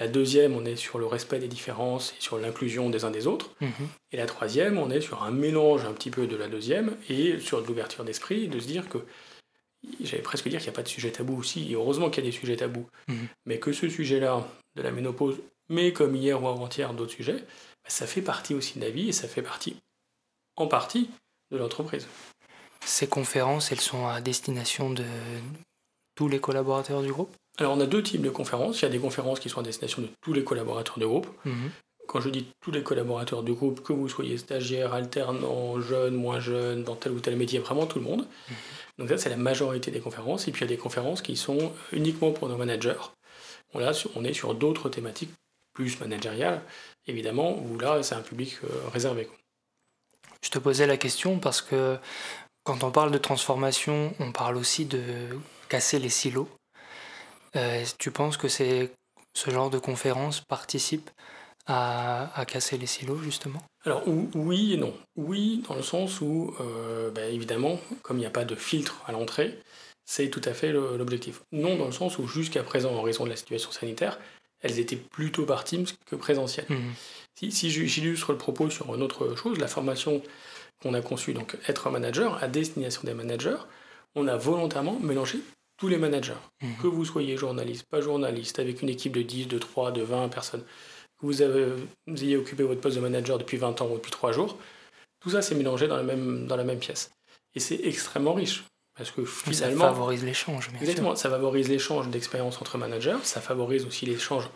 La deuxième, on est sur le respect des différences et sur l'inclusion des uns des autres. Mhm. Et la troisième, on est sur un mélange un petit peu de la deuxième et sur de l'ouverture d'esprit, de se dire que, j'allais presque dire qu'il n'y a pas de sujet tabou aussi, et heureusement qu'il y a des sujets tabous, mhm. mais que ce sujet-là, de la ménopause, mais comme hier ou avant-hier d'autres sujets, ça fait partie aussi de la vie et ça fait partie, en partie, de l'entreprise. Ces conférences, elles sont à destination de tous les collaborateurs du groupe? Alors on a deux types de conférences. Il y a des conférences qui sont à destination de tous les collaborateurs du groupe, mhm. quand je dis tous les collaborateurs du groupe, que vous soyez stagiaire, alternant, jeune, moins jeune, dans tel ou tel métier, vraiment tout le monde. Mhm. Donc ça, c'est la majorité des conférences. Et puis il y a des conférences qui sont uniquement pour nos managers. là, on est sur d'autres thématiques plus managériales, évidemment, où là, c'est un public euh, réservé. Je te posais la question parce que quand on parle de transformation, on parle aussi de casser les silos. Euh, tu penses que c'est ce genre de conférence participe à, casser les silos, justement? Alors oui et non. Oui, dans le sens où, euh, bah, évidemment, comme il n'y a pas de filtre à l'entrée, c'est tout à fait l'objectif. Non, dans le sens où jusqu'à présent, en raison de la situation sanitaire, elles étaient plutôt par Teams que présentielles. Mmh. Si, si j'illustre le propos sur une autre chose, la formation qu'on a conçue, donc être un manager, à destination des managers, on a volontairement mélangé tous les managers, mhm. que vous soyez journaliste, pas journaliste, avec une équipe de 10, de 3, de 20 personnes, que vous, avez, vous ayez occupé votre poste de manager depuis 20 ans ou depuis 3 jours, tout ça s'est mélangé dans la même, dans la même pièce. Et c'est extrêmement riche. Parce que finalement. Ça favorise l'échange, Exactement, ça favorise l'échange d'expérience entre managers, ça favorise aussi l'échange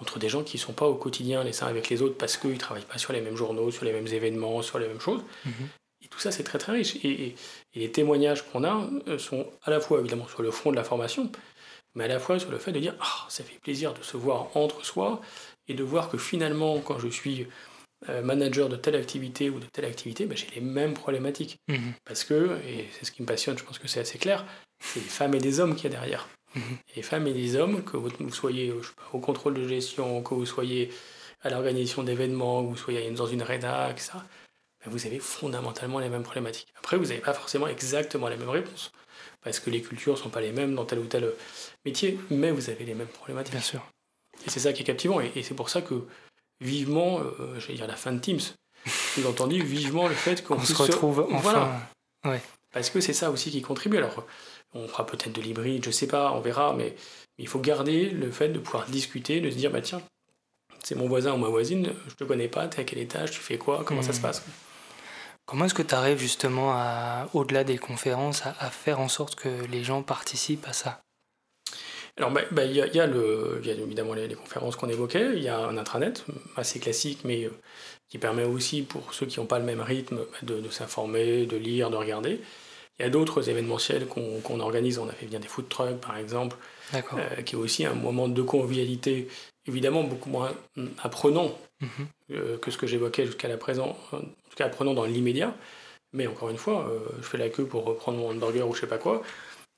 entre des gens qui ne sont pas au quotidien les uns avec les autres parce qu'ils ne travaillent pas sur les mêmes journaux, sur les mêmes événements, sur les mêmes choses. Mhm tout ça, c'est très très riche. Et, les témoignages qu'on a euh, sont à la fois évidemment sur le fond de la formation, mais à la fois sur le fait de dire ah, ça fait plaisir de se voir entre soi et de voir que finalement, quand je suis euh, manager de telle activité ou de telle activité, ben, j'ai les mêmes problématiques. Mhm. Parce que, et c'est ce qui me passionne, je pense que c'est assez clair, c'est des femmes et des hommes qui y a derrière. Mhm. Les femmes et des hommes, que vous, soyez au contrôle de gestion, que vous soyez à l'organisation d'événements, que vous soyez dans une rédac, ça, vous avez fondamentalement les mêmes problématiques. Après, vous n'avez pas forcément exactement les mêmes réponses, parce que les cultures ne sont pas les mêmes dans tel ou tel métier, mais vous avez les mêmes problématiques. Bien sûr. Et c'est ça qui est captivant, et, c'est pour ça que vivement, euh, j'allais dire la fin de Teams, [laughs] vous entendu vivement le fait qu'on se retrouve enfin. Voilà. Parce que c'est ça aussi qui contribue. Alors, on fera peut-être de l'hybride, je sais pas, on verra, mais il faut garder le fait de pouvoir discuter, de se dire, bah tiens, c'est mon voisin ou ma voisine, je te connais pas, tu es à quel étage, tu fais quoi, comment ça se hmm. passe Comment est-ce que tu arrives justement, à, au-delà des conférences, à, faire en sorte que les gens participent à ça? Alors, bah, bah, il y, a, y, a le, y a évidemment les, conférences qu'on évoquait, il y a un intranet assez classique, mais euh, qui permet aussi pour ceux qui n'ont pas le même rythme bah, de, s'informer, de lire, de regarder. Il y a d'autres événementiels qu'on, organise, on a fait bien des food trucks par exemple, euh, qui est aussi un moment de convivialité évidemment beaucoup moins apprenant mhm. euh, que ce que j'évoquais jusqu'à la présent, en tout cas apprenant dans l'immédiat. Mais encore une fois, euh, je fais la queue pour reprendre mon hamburger ou je sais pas quoi.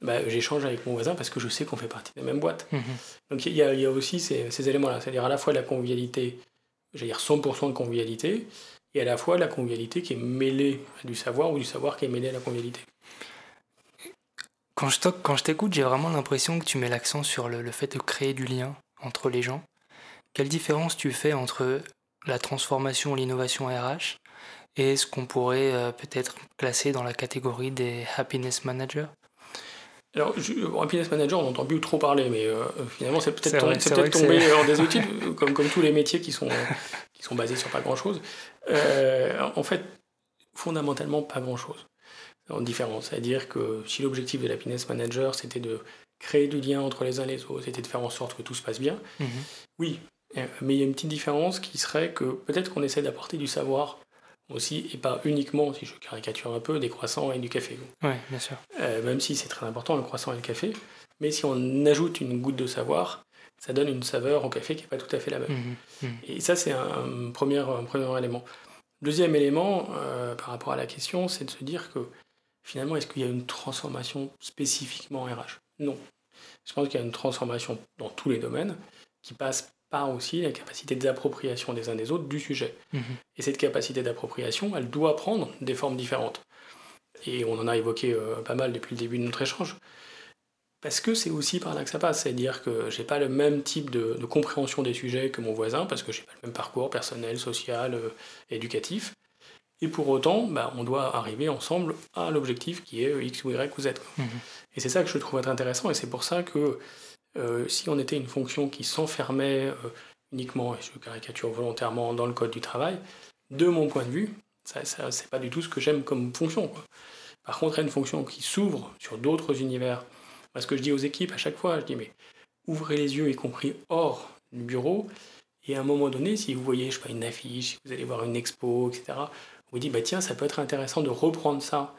Bah, j'échange avec mon voisin parce que je sais qu'on fait partie de la même boîte. Mhm. Donc il y, a aussi ces, éléments-là, c'est-à-dire à la fois la convivialité, j'allais dire 100% de convivialité, et à la fois la convivialité qui est mêlée à du savoir ou du savoir qui est mêlé à la convivialité. Quand je, t'écoute, j'ai vraiment l'impression que tu mets l'accent sur le, le, fait de créer du lien entre les gens. Quelle différence tu fais entre la transformation, l'innovation RH et ce qu'on pourrait euh, peut-être classer dans la catégorie des happiness managers? Alors, happiness manager, on entend plus trop parler, mais euh, finalement, c'est peut-être tombé en désuétude, [laughs] comme, comme tous les métiers qui sont, qui sont basés sur pas grand-chose. Euh, en fait, fondamentalement, pas grand-chose en différence. C'est-à-dire que si l'objectif de l'happiness manager, c'était de créer du lien entre les uns et les autres, c'était de faire en sorte que tout se passe bien, mhm. oui, euh, mais il y a une petite différence qui serait que peut-être qu'on essaie d'apporter du savoir aussi, et pas uniquement, si je caricature un peu, des croissants et du café. Oui, bien sûr. Euh, même si c'est très important, le croissant et le café. Mais si on ajoute une goutte de savoir, ça donne une saveur au café qui n'est pas tout à fait la même. Mhm, mhm. Et ça, c'est un, premier, un premier élément. Deuxième élément, euh, par rapport à la question, c'est de se dire que finalement, est-ce qu'il y a une transformation spécifiquement RH Non. Je pense qu'il y a une transformation dans tous les domaines qui passe par aussi la capacité d'appropriation des uns des autres du sujet. Mhm. Et cette capacité d'appropriation, elle doit prendre des formes différentes. Et on en a évoqué euh, pas mal depuis le début de notre échange. Parce que c'est aussi par là que ça passe, c'est-à-dire que j'ai pas le même type de, compréhension des sujets que mon voisin, parce que j'ai pas le même parcours personnel, social, euh, éducatif. Et pour autant, bah, on doit arriver ensemble à l'objectif qui est X ou Y ou Z. Mhm. Et c'est ça que je trouve être intéressant, et c'est pour ça que euh, si on était une fonction qui s'enfermait euh, uniquement, et je caricature volontairement, dans le code du travail, de mon point de vue, ça, ça c'est pas du tout ce que j'aime comme fonction. Par contre, une fonction qui s'ouvre sur d'autres univers. Parce que je dis aux équipes à chaque fois, je dis mais ouvrez les yeux, y compris hors du bureau, Et à un moment donné, si vous voyez, je sais pas, une affiche, si vous allez voir une expo, etc., vous dites, bah tiens, ça peut être intéressant de reprendre ça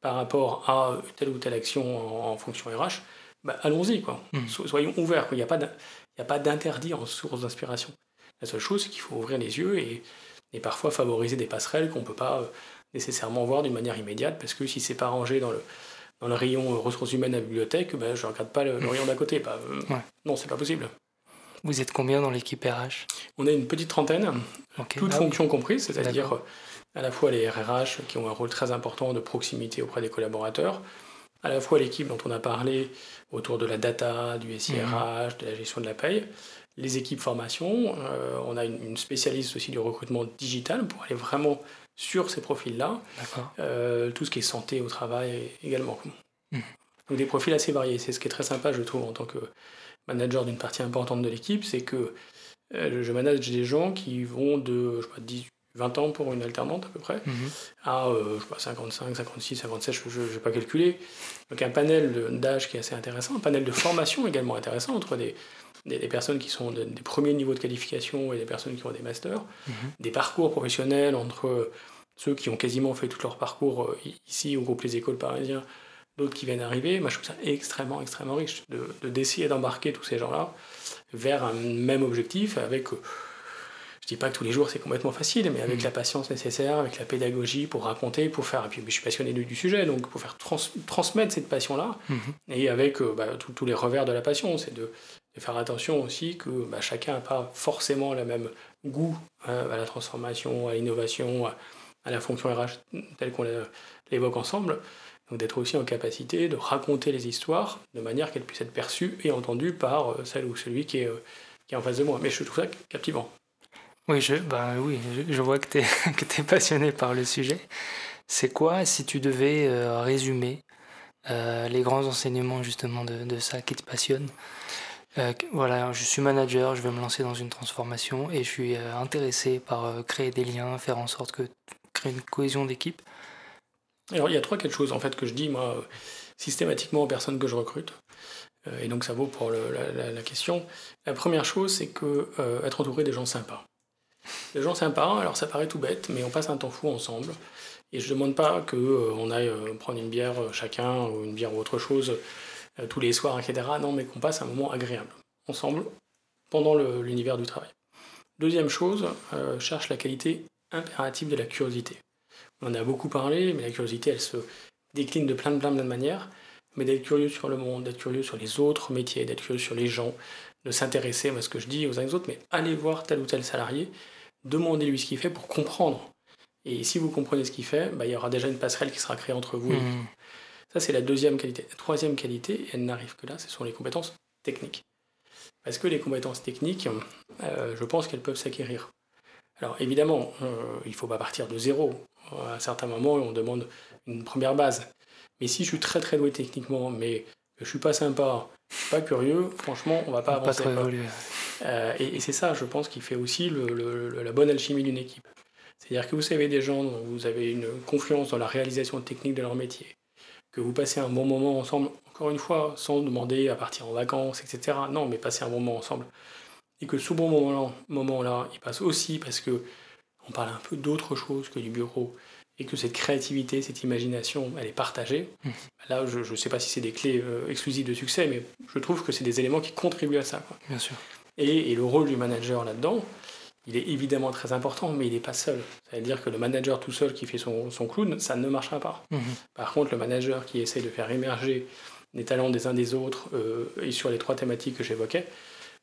par rapport à telle ou telle action en, fonction RH, bah, allons-y, quoi. Hmm. Soyons ouverts, Il n'y a pas d'interdit en source d'inspiration. La seule chose, c'est qu'il faut ouvrir les yeux et, et parfois favoriser des passerelles qu'on ne peut pas euh, nécessairement voir d'une manière immédiate, parce que si c'est pas rangé dans le, dans le rayon euh, ressources humaines à la bibliothèque, ben, je ne regarde pas le, rayon d'à côté. Bah, euh, Non, c'est pas possible. Vous êtes combien dans l'équipe RH On est une petite trentaine, toutes ah fonctions comprises, c'est-à-dire à la fois les RRH qui ont un rôle très important de proximité auprès des collaborateurs, à la fois l'équipe dont on a parlé autour de la data, du SIRH, mhm. de la gestion de la paye, les équipes formation, euh, on a une, spécialiste aussi du recrutement digital pour aller vraiment sur ces profils-là, euh, tout ce qui est santé au travail également. Mhm. Donc des profils assez variés, c'est ce qui est très sympa je trouve en tant que manager d'une partie importante de l'équipe, c'est que euh, je manage des gens qui vont de je sais pas, 18 20 ans pour une alternante à peu près, mhm. à euh, je sais pas, 55, 56, 57, je n'ai pas calculé. Donc un panel d'âge qui est assez intéressant, un panel de formation également intéressant entre des, des, personnes qui sont des premiers niveaux de qualification et des personnes qui ont des masters, mhm. des parcours professionnels entre ceux qui ont quasiment fait tout leur parcours euh, ici au groupe Les Écoles Parisiens, d'autres qui viennent d'arriver. Moi je trouve ça extrêmement, extrêmement riche de d'essayer d'embarquer tous ces gens-là vers un même objectif avec... Euh, je dis pas que tous les jours c'est complètement facile, mais avec mm. la patience nécessaire, avec la pédagogie pour raconter, pour faire. Et puis je suis passionné du, sujet, donc pour faire transmettre cette passion-là, mm-hmm. et avec euh, bah, tous les revers de la passion, c'est de, faire attention aussi que bah, chacun n'a pas forcément le même goût hein, à la transformation, à l'innovation, à, la fonction RH telle qu'on l'évoque ensemble. Donc d'être aussi en capacité de raconter les histoires de manière qu'elles puissent être perçues et entendues par euh, celle ou celui qui est, euh, qui est en face de moi. Mais je trouve ça captivant. Oui, je, bah oui, je, vois que tu es, es, passionné par le sujet. C'est quoi, si tu devais euh, résumer euh, les grands enseignements justement de, de ça qui te passionne euh, Voilà, je suis manager, je veux me lancer dans une transformation et je suis intéressé par créer des liens, faire en sorte que créer une cohésion d'équipe. Il y a trois quelque chose en fait que je dis moi systématiquement aux personnes que je recrute. Et donc ça vaut pour la, la, question. La première chose, c'est que être entouré des gens sympas. Les gens sympas, alors ça paraît tout bête, mais on passe un temps fou ensemble. Et je ne demande pas qu'on euh, aille euh, prendre une bière euh, chacun, ou une bière ou autre chose, tous les soirs, etc. Non, mais qu'on passe un moment agréable, ensemble, pendant l'univers du travail. Deuxième chose, cherche la qualité impérative de la curiosité. On en a beaucoup parlé, mais la curiosité, elle se décline de plein de, plein de manières. Mais d'être curieux sur le monde, d'être curieux sur les autres métiers, d'être curieux sur les gens, de s'intéresser à ce que je dis aux uns et aux autres, mais allez voir tel ou tel salarié, demandez-lui ce qu'il fait pour comprendre. Et si vous comprenez ce qu'il fait, bah, il y aura déjà une passerelle qui sera créée entre vous et lui. Mmh. Ça, c'est la deuxième qualité. La troisième qualité, elle n'arrive que là, ce sont les compétences techniques. Parce que les compétences techniques, euh, je pense qu'elles peuvent s'acquérir. Alors évidemment, euh, il ne faut pas partir de zéro. À certains moments, on demande une première base. Mais si je suis très très doué techniquement, mais je suis pas sympa, pas curieux, franchement, on va pas avancer. Pas euh, et, c'est ça, je pense, qui fait aussi la bonne alchimie d'une équipe. C'est-à-dire que vous savez des gens dont vous avez une confiance dans la réalisation technique de leur métier, que vous passez un bon moment ensemble, encore une fois, sans demander à partir en vacances, etc. Non, mais passer un bon moment ensemble. Et que ce bon moment-là, moment -là, il passe aussi parce que on parle un peu d'autre chose que du bureau, et que cette créativité, cette imagination, elle est partagée, mmh. là, je ne sais pas si c'est des clés euh, exclusives de succès, mais je trouve que c'est des éléments qui contribuent à ça. Bien sûr. Et, le rôle du manager là-dedans, il est évidemment très important, mais il n'est pas seul. C'est-à-dire que le manager tout seul qui fait son, son clown, ça ne marchera pas. Mmh. Par contre, le manager qui essaie de faire émerger les talents des uns des autres, euh, et sur les trois thématiques que j'évoquais,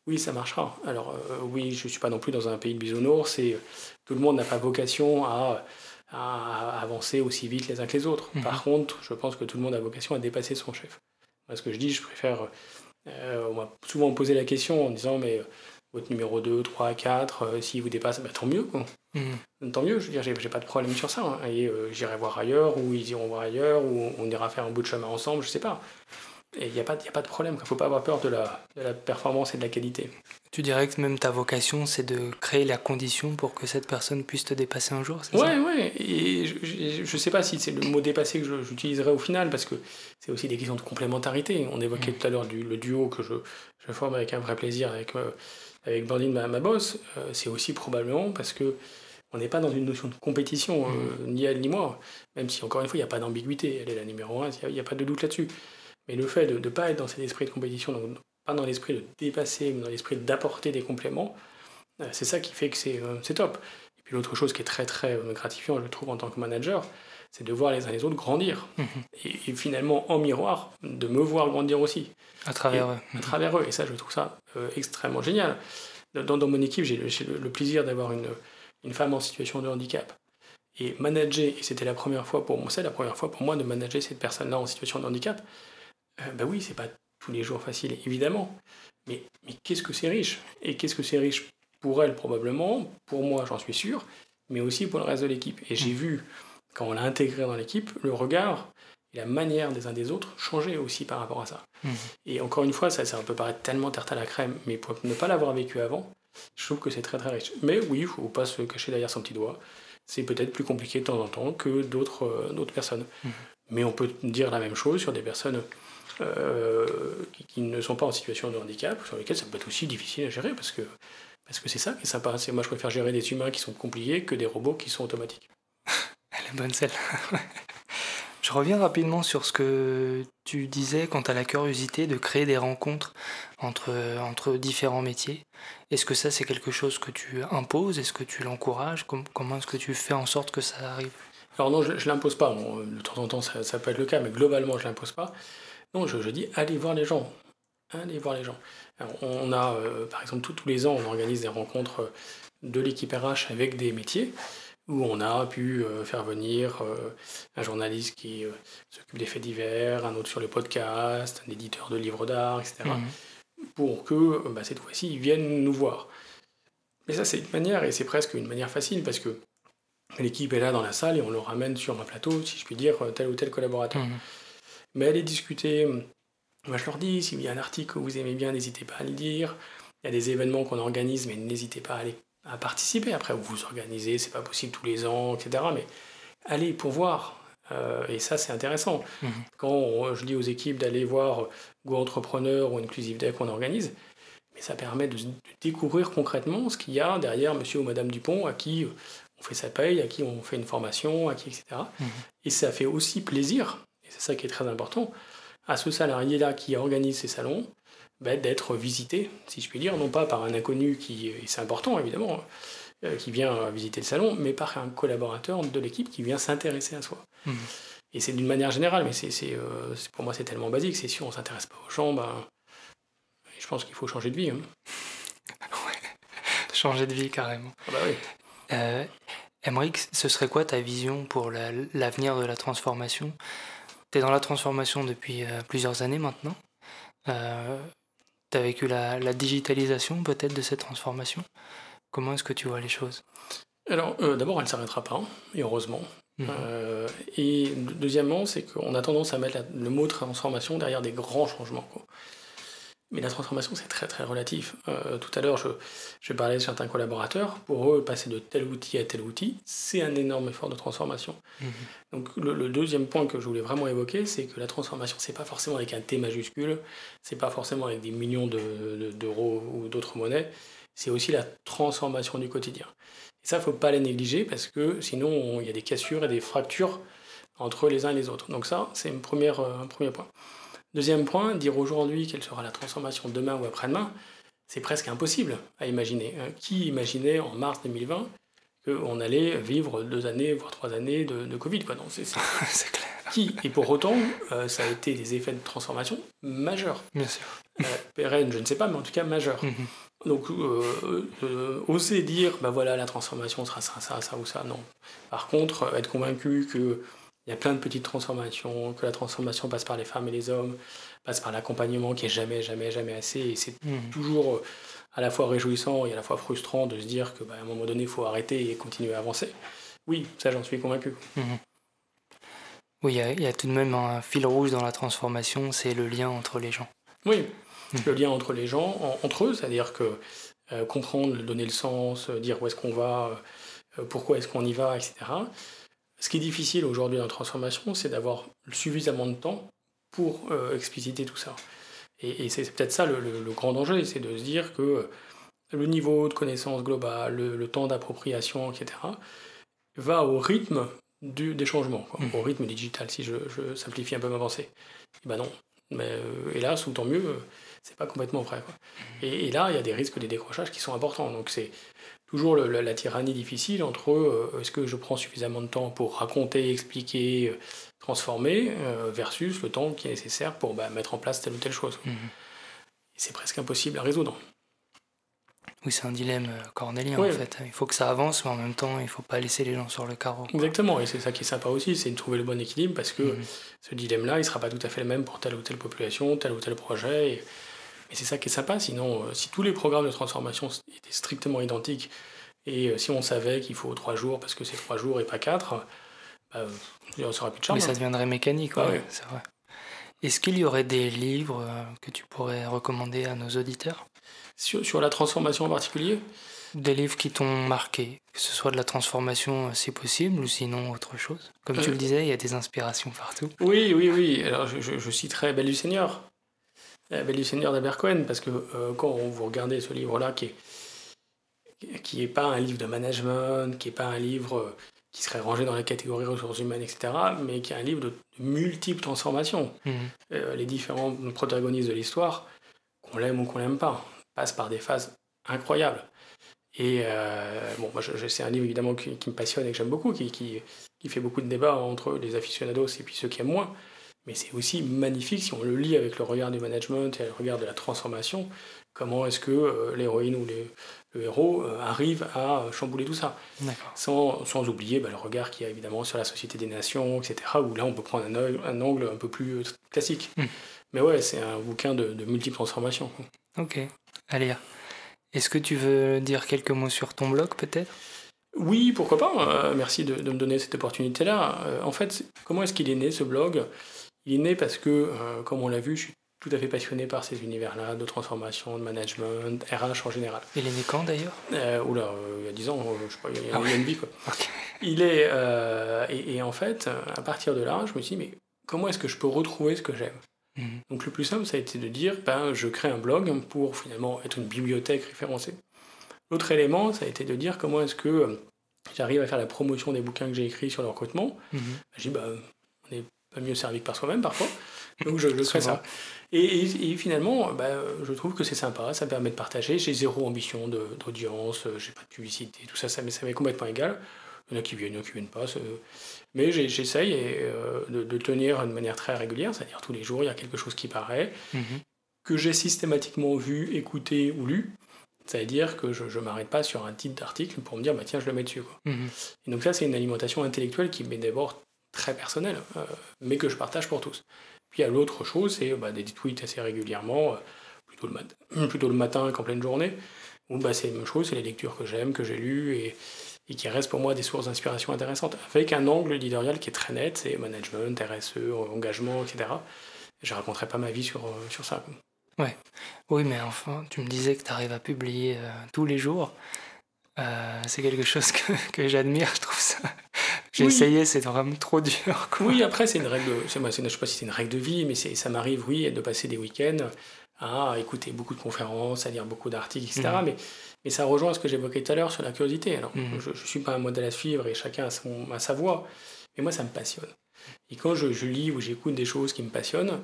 oui, ça marchera. Alors euh, oui, je ne suis pas non plus dans un pays de bisounours, et tout le monde n'a pas vocation à à avancer aussi vite les uns que les autres. Mhm. Par contre, je pense que tout le monde a vocation à dépasser son chef. Moi, ce que je dis, je préfère. Euh, on m'a souvent posé la question en disant mais euh, votre numéro 2, 3, 4, s'il vous dépasse, bah, tant mieux. Quoi. Mhm. Tant mieux, je veux dire, j'ai pas de problème sur ça. Hein. Et euh, j'irai voir ailleurs, ou ils iront voir ailleurs, ou on ira faire un bout de chemin ensemble, je sais pas. Et il n'y a, pas, a pas de problème, il ne faut pas avoir peur de la, de la performance et de la qualité. Tu dirais que même ta vocation, c'est de créer la condition pour que cette personne puisse te dépasser un jour, c'est ouais, ça? Ouais, et je ne sais pas si c'est le mot dépasser que j'utiliserai au final, parce que c'est aussi des questions de complémentarité. On évoquait mm. tout à l'heure le duo que je, je, forme avec un vrai plaisir avec, euh, avec Bandine, ma, ma boss. Euh, c'est aussi probablement parce que on n'est pas dans une notion de compétition, euh, mm. ni elle ni moi, même si encore une fois, il n'y a pas d'ambiguïté, elle est la numéro un, il n'y a, a, pas de doute là-dessus. Mais le fait de ne pas être dans cet esprit de compétition, donc pas dans l'esprit de dépasser, mais dans l'esprit d'apporter des compléments, euh, c'est ça qui fait que euh, c'est top. Et puis l'autre chose qui est très très euh, gratifiant, je trouve, en tant que manager, c'est de voir les uns les autres grandir. Mhm. Et, finalement, en miroir, de me voir grandir aussi. À travers eux. À travers eux. Et ça, je trouve ça extrêmement génial. Dans, dans mon équipe, j'ai le, plaisir d'avoir une, une femme en situation de handicap. Et manager, et c'était la première fois pour moi, c'est la première fois pour moi de manager cette personne-là en situation de handicap, ben oui, c'est pas tous les jours facile, évidemment. Mais, mais qu'est-ce que c'est riche? Et qu'est-ce que c'est riche pour elle, probablement, pour moi, j'en suis sûr, mais aussi pour le reste de l'équipe. Et j'ai vu, quand on l'a intégré dans l'équipe, le regard et la manière des uns des autres changer aussi par rapport à ça. Mmh. Et encore une fois, ça, ça peut paraître tellement tarte à la crème, mais pour ne pas l'avoir vécu avant, je trouve que c'est très très riche. Mais oui, il ne faut pas se cacher derrière son petit doigt. C'est peut-être plus compliqué de temps en temps que d'autres euh, personnes. Mmh. Mais on peut dire la même chose sur des personnes euh, qui, ne sont pas en situation de handicap, sur lesquels ça peut être aussi difficile à gérer, parce que parce que c'est ça qui est sympa. Moi, je préfère gérer des humains qui sont compliqués que des robots qui sont automatiques. [laughs] Elle est bonne celle. [laughs] je reviens rapidement sur ce que tu disais quant à la curiosité de créer des rencontres entre, entre différents métiers. Est-ce que ça, c'est quelque chose que tu imposes? Est-ce que tu l'encourages? Comment est-ce que tu fais en sorte que ça arrive? Alors non, je ne l'impose pas. de temps en temps, ça, ça, peut être le cas, mais globalement, je ne l'impose pas. Non, je, dis allez voir les gens. Allez voir les gens. on a, euh, par exemple, tous les ans, on organise des rencontres euh, de l'équipe RH avec des métiers où on a pu euh, faire venir un journaliste qui s'occupe des faits divers, un autre sur le podcast, un éditeur de livres d'art, etc. Mhm. Pour que bah, cette fois-ci, ils viennent nous voir. Mais ça, c'est une manière, et c'est presque une manière facile, parce que l'équipe est là dans la salle et on le ramène sur un plateau, si je puis dire, tel ou tel collaborateur. Mhm mais allez discuter. Moi, je leur dis, s'il y a un article que vous aimez bien, n'hésitez pas à le dire. Il y a des événements qu'on organise, mais n'hésitez pas à, aller, à participer. Après, vous vous organisez, c'est pas possible tous les ans, etc. Mais allez pour voir. Euh, et ça, c'est intéressant. Mhm. Quand je dis aux équipes d'aller voir Go Entrepreneur ou Inclusive Day qu'on organise, mais ça permet de, découvrir concrètement ce qu'il y a derrière monsieur ou madame Dupont à qui on fait sa paye, à qui on fait une formation, à qui, etc. Mhm. Et ça fait aussi plaisir et c'est ça qui est très important, à ce salarié-là qui organise ces salons, bah, d'être visité, si je puis dire, non pas par un inconnu qui, et c'est important évidemment, euh, qui vient visiter le salon, mais par un collaborateur de l'équipe qui vient s'intéresser à soi. Mmh. Et c'est d'une manière générale, mais c'est, euh, pour moi c'est tellement basique, c'est si on ne s'intéresse pas aux gens, ben, je pense qu'il faut changer de vie. Hein. [laughs] changer de vie carrément. Ah bah oui. Euh, ce serait quoi ta vision pour l'avenir de la transformation? Tu es dans la transformation depuis euh, plusieurs années maintenant. Euh, tu as vécu la, digitalisation peut-être de cette transformation. Comment est-ce que tu vois les choses? Alors, euh, d'abord, elle ne s'arrêtera pas, et heureusement. Mhm. et deuxièmement, c'est qu'on a tendance à mettre le mot transformation derrière des grands changements. Quoi. Mais la transformation, c'est très très relatif. Euh, tout à l'heure, je, je, parlais de certains collaborateurs. Pour eux, passer de tel outil à tel outil, c'est un énorme effort de transformation. Mhm. Donc le, deuxième point que je voulais vraiment évoquer, c'est que la transformation, c'est pas forcément avec un T majuscule, c'est pas forcément avec des millions d'euros ou d'autres monnaies, c'est aussi la transformation du quotidien. Et ça, faut pas les négliger parce que sinon, il y a des cassures et des fractures entre les uns et les autres. Donc ça, c'est euh, un premier point. Deuxième point, dire aujourd'hui quelle sera la transformation demain ou après-demain, c'est presque impossible à imaginer. Euh, qui imaginait en mars 2020 qu'on allait vivre deux années, voire trois années de, Covid quoi. Non, [laughs] c'est, clair. Qui? Et pour autant, euh, ça a été des effets de transformation majeurs. Bien sûr. Euh, je ne sais pas, mais en tout cas majeurs. Mhm. Donc, oser dire, ben voilà, la transformation sera ça, ça, ça ou ça, non. Par contre, être convaincu que il y a plein de petites transformations, que la transformation passe par les femmes et les hommes, passe par l'accompagnement qui est jamais, jamais, jamais assez. Et c'est mmh. toujours euh, à la fois réjouissant et à la fois frustrant de se dire qu'à bah, un moment donné, il faut arrêter et continuer à avancer. Oui, ça j'en suis convaincu. Mmh. Oui, il y, a tout de même un fil rouge dans la transformation, c'est le lien entre les gens. Oui, hmm. le lien entre les gens, entre eux, c'est-à-dire que euh, comprendre, donner le sens, euh, dire où est-ce qu'on va, euh, pourquoi est-ce qu'on y va, etc. Ce qui est difficile aujourd'hui dans la transformation, c'est d'avoir suffisamment de temps pour expliciter tout ça. Et, c'est peut-être ça le, grand danger, c'est de se dire que le niveau de connaissance globale, le, temps d'appropriation, etc., va au rythme du, des changements, mmh. au rythme digital, si je, simplifie un peu ma pensée. Et ben non. Mais hélas, ou tant mieux, c'est pas complètement vrai. Et, là, il y a des risques des décrochages qui sont importants. Donc c'est toujours la, tyrannie difficile entre euh, est-ce que je prends suffisamment de temps pour raconter, expliquer, euh, transformer, euh, versus le temps qui est nécessaire pour bah, mettre en place telle ou telle chose. Mhm. C'est presque impossible à résoudre. Oui, c'est un dilemme cornélien en fait. Il faut que ça avance, mais en même temps, il ne faut pas laisser les gens sur le carreau. Exactement, et c'est ça qui est sympa aussi, c'est de trouver le bon équilibre parce que mhm. ce dilemme-là, il ne sera pas tout à fait le même pour telle ou telle population, tel ou tel projet. Et et c'est ça qui est sympa, sinon, euh, si tous les programmes de transformation étaient strictement identiques, et euh, si on savait qu'il faut trois jours parce que c'est trois jours et pas quatre, bah, ça aurait plus de charme. Mais ça deviendrait mécanique, ah c'est vrai. Est-ce qu'il y aurait des livres euh, que tu pourrais recommander à nos auditeurs? Sur, la transformation en particulier? Des livres qui t'ont marqué, que ce soit de la transformation si possible ou sinon autre chose? Comme tu le disais, il y a des inspirations partout. Oui, oui, oui. Alors je, je, je citerai Belle du Seigneur, la Belle du Seigneur d'Albert Cohen, parce que euh, quand vous regardez ce livre-là, qui est, qui est pas un livre de management, qui n'est pas un livre euh, qui serait rangé dans la catégorie ressources humaines, etc., mais qui est un livre de, multiples transformations. Mmh. Euh, les différents protagonistes de l'histoire, qu'on l'aime ou qu'on l'aime pas, passent par des phases incroyables. Et bon, moi, c'est un livre évidemment qui, me passionne et que j'aime beaucoup, qui, qui, qui, fait beaucoup de débats entre les aficionados et puis ceux qui aiment moins. Mais c'est aussi magnifique si on le lit avec le regard du management et le regard de la transformation, comment est-ce que euh, l'héroïne ou le héros euh, arrive à chambouler tout ça? Sans, sans, oublier bah, le regard qu'il y a évidemment sur la société des nations, etc., où là on peut prendre un, un angle un peu plus euh, classique. Hmm. Mais ouais, c'est un bouquin de, de multiples transformations. Ok, allez. Est-ce que tu veux dire quelques mots sur ton blog peut-être? Oui, pourquoi pas. merci de, de, me donner cette opportunité-là. en fait, comment est-ce qu'il est né ce blog? Il est né parce que, euh, comme on l'a vu, je suis tout à fait passionné par ces univers-là, de transformation, de management, RH en général. Il est né quand d'ailleurs? Euh, Oula, euh, il y a 10 ans, je sais pas, il y a, ah une vie quoi. Il est, et, en fait, à partir de là, je me suis dit, mais comment est-ce que je peux retrouver ce que j'aime? Mhm. Donc le plus simple, ça a été de dire, ben, je crée un blog pour finalement être une bibliothèque référencée. L'autre élément, ça a été de dire comment est-ce que j'arrive à faire la promotion des bouquins que j'ai écrits sur le recrutement. Mhm. J'ai dit, ben, on est mieux servi que par soi-même parfois. Donc [laughs] je, je ferai ça. Et, finalement, bah, je trouve que c'est sympa, ça me permet de partager. J'ai zéro ambition d'audience, j'ai pas de publicité, tout ça, ça m'est complètement égal. Il y en a qui viennent, il y en a qui viennent pas. Mais j'essaye euh, de, de, tenir de manière très régulière, c'est-à-dire tous les jours, il y a quelque chose qui paraît, mhm. que j'ai systématiquement vu, écouté ou lu. C'est-à-dire que je ne m'arrête pas sur un titre d'article pour me dire, bah, tiens, je le mets dessus. Quoi. Mhm. Et donc ça, c'est une alimentation intellectuelle qui m'est d'abord très personnel, euh, mais que je partage pour tous. Puis il y a l'autre chose, c'est bah, des tweets assez régulièrement, euh, plutôt, le [clears throat] matin qu'en pleine journée, où bah, c'est la même chose, c'est les lectures que j'aime, que j'ai lues, et, qui restent pour moi des sources d'inspiration intéressantes, avec un angle éditorial qui est très net, c'est management, RSE, engagement, etc. Je raconterai pas ma vie sur, euh, sur ça. Ouais. Oui, mais enfin, tu me disais que tu arrives à publier tous les jours. c'est quelque chose que, que j'admire, je trouve ça j'ai essayé, c'est vraiment trop dur. Oui, après, c'est une règle, je ne sais pas si c'est une règle de vie, mais ça m'arrive, oui, de passer des week-ends à écouter beaucoup de conférences, à lire beaucoup d'articles, etc. Mhm. Mais, mais ça rejoint ce que j'évoquais tout à l'heure sur la curiosité. Alors, mhm. Je ne suis pas un modèle à suivre et chacun a, son, sa voix, mais moi, ça me passionne. Et quand je, je lis ou j'écoute des choses qui me passionnent,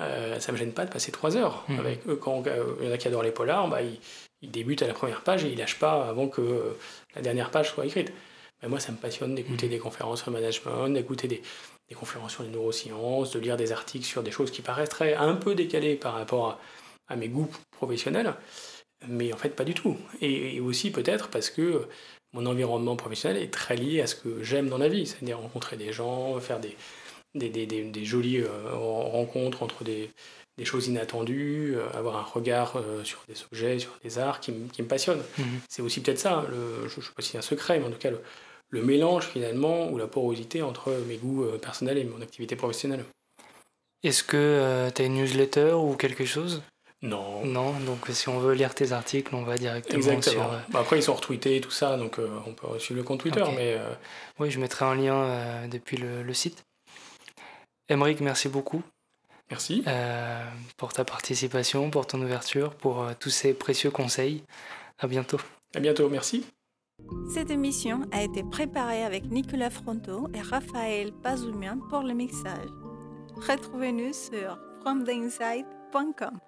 euh, ça ne me gêne pas de passer trois heures. Mhm. Avec eux, quand euh, il y en a qui adorent les polars, bah, ils, ils, débutent à la première page et ils ne lâchent pas avant que euh, la dernière page soit écrite moi, ça me passionne d'écouter mm. des conférences sur le management, d'écouter des, conférences sur les neurosciences, de lire des articles sur des choses qui paraîtraient un peu décalées par rapport à, mes goûts professionnels, mais en fait pas du tout. Et, aussi peut-être parce que mon environnement professionnel est très lié à ce que j'aime dans la vie, c'est-à-dire rencontrer des gens, faire des, des, jolies euh, rencontres entre des, choses inattendues, euh, avoir un regard euh, sur des objets, sur des arts qui, me passionnent. Mm-hmm. C'est aussi peut-être ça, le, je ne sais pas si c'est un secret, mais en tout cas, le mélange finalement ou la porosité entre mes goûts personnels et mon activité professionnelle. Est-ce que tu as une newsletter ou quelque chose? Non. Non, donc si on veut lire tes articles, on va directement Exactement. sur... Bah, après, ils sont retweetés et tout ça, donc on peut suivre le compte Twitter. Mais, Oui, je mettrai un lien depuis le, le site. Emeric, merci beaucoup. Merci. Euh, pour ta participation, pour ton ouverture, pour euh, tous ces précieux conseils. À bientôt. À bientôt, merci. Cette émission a été préparée avec Nicolas Fronto et Raphaël Pazoumian pour le mixage. Retrouvez-nous sur fromtheinside.com.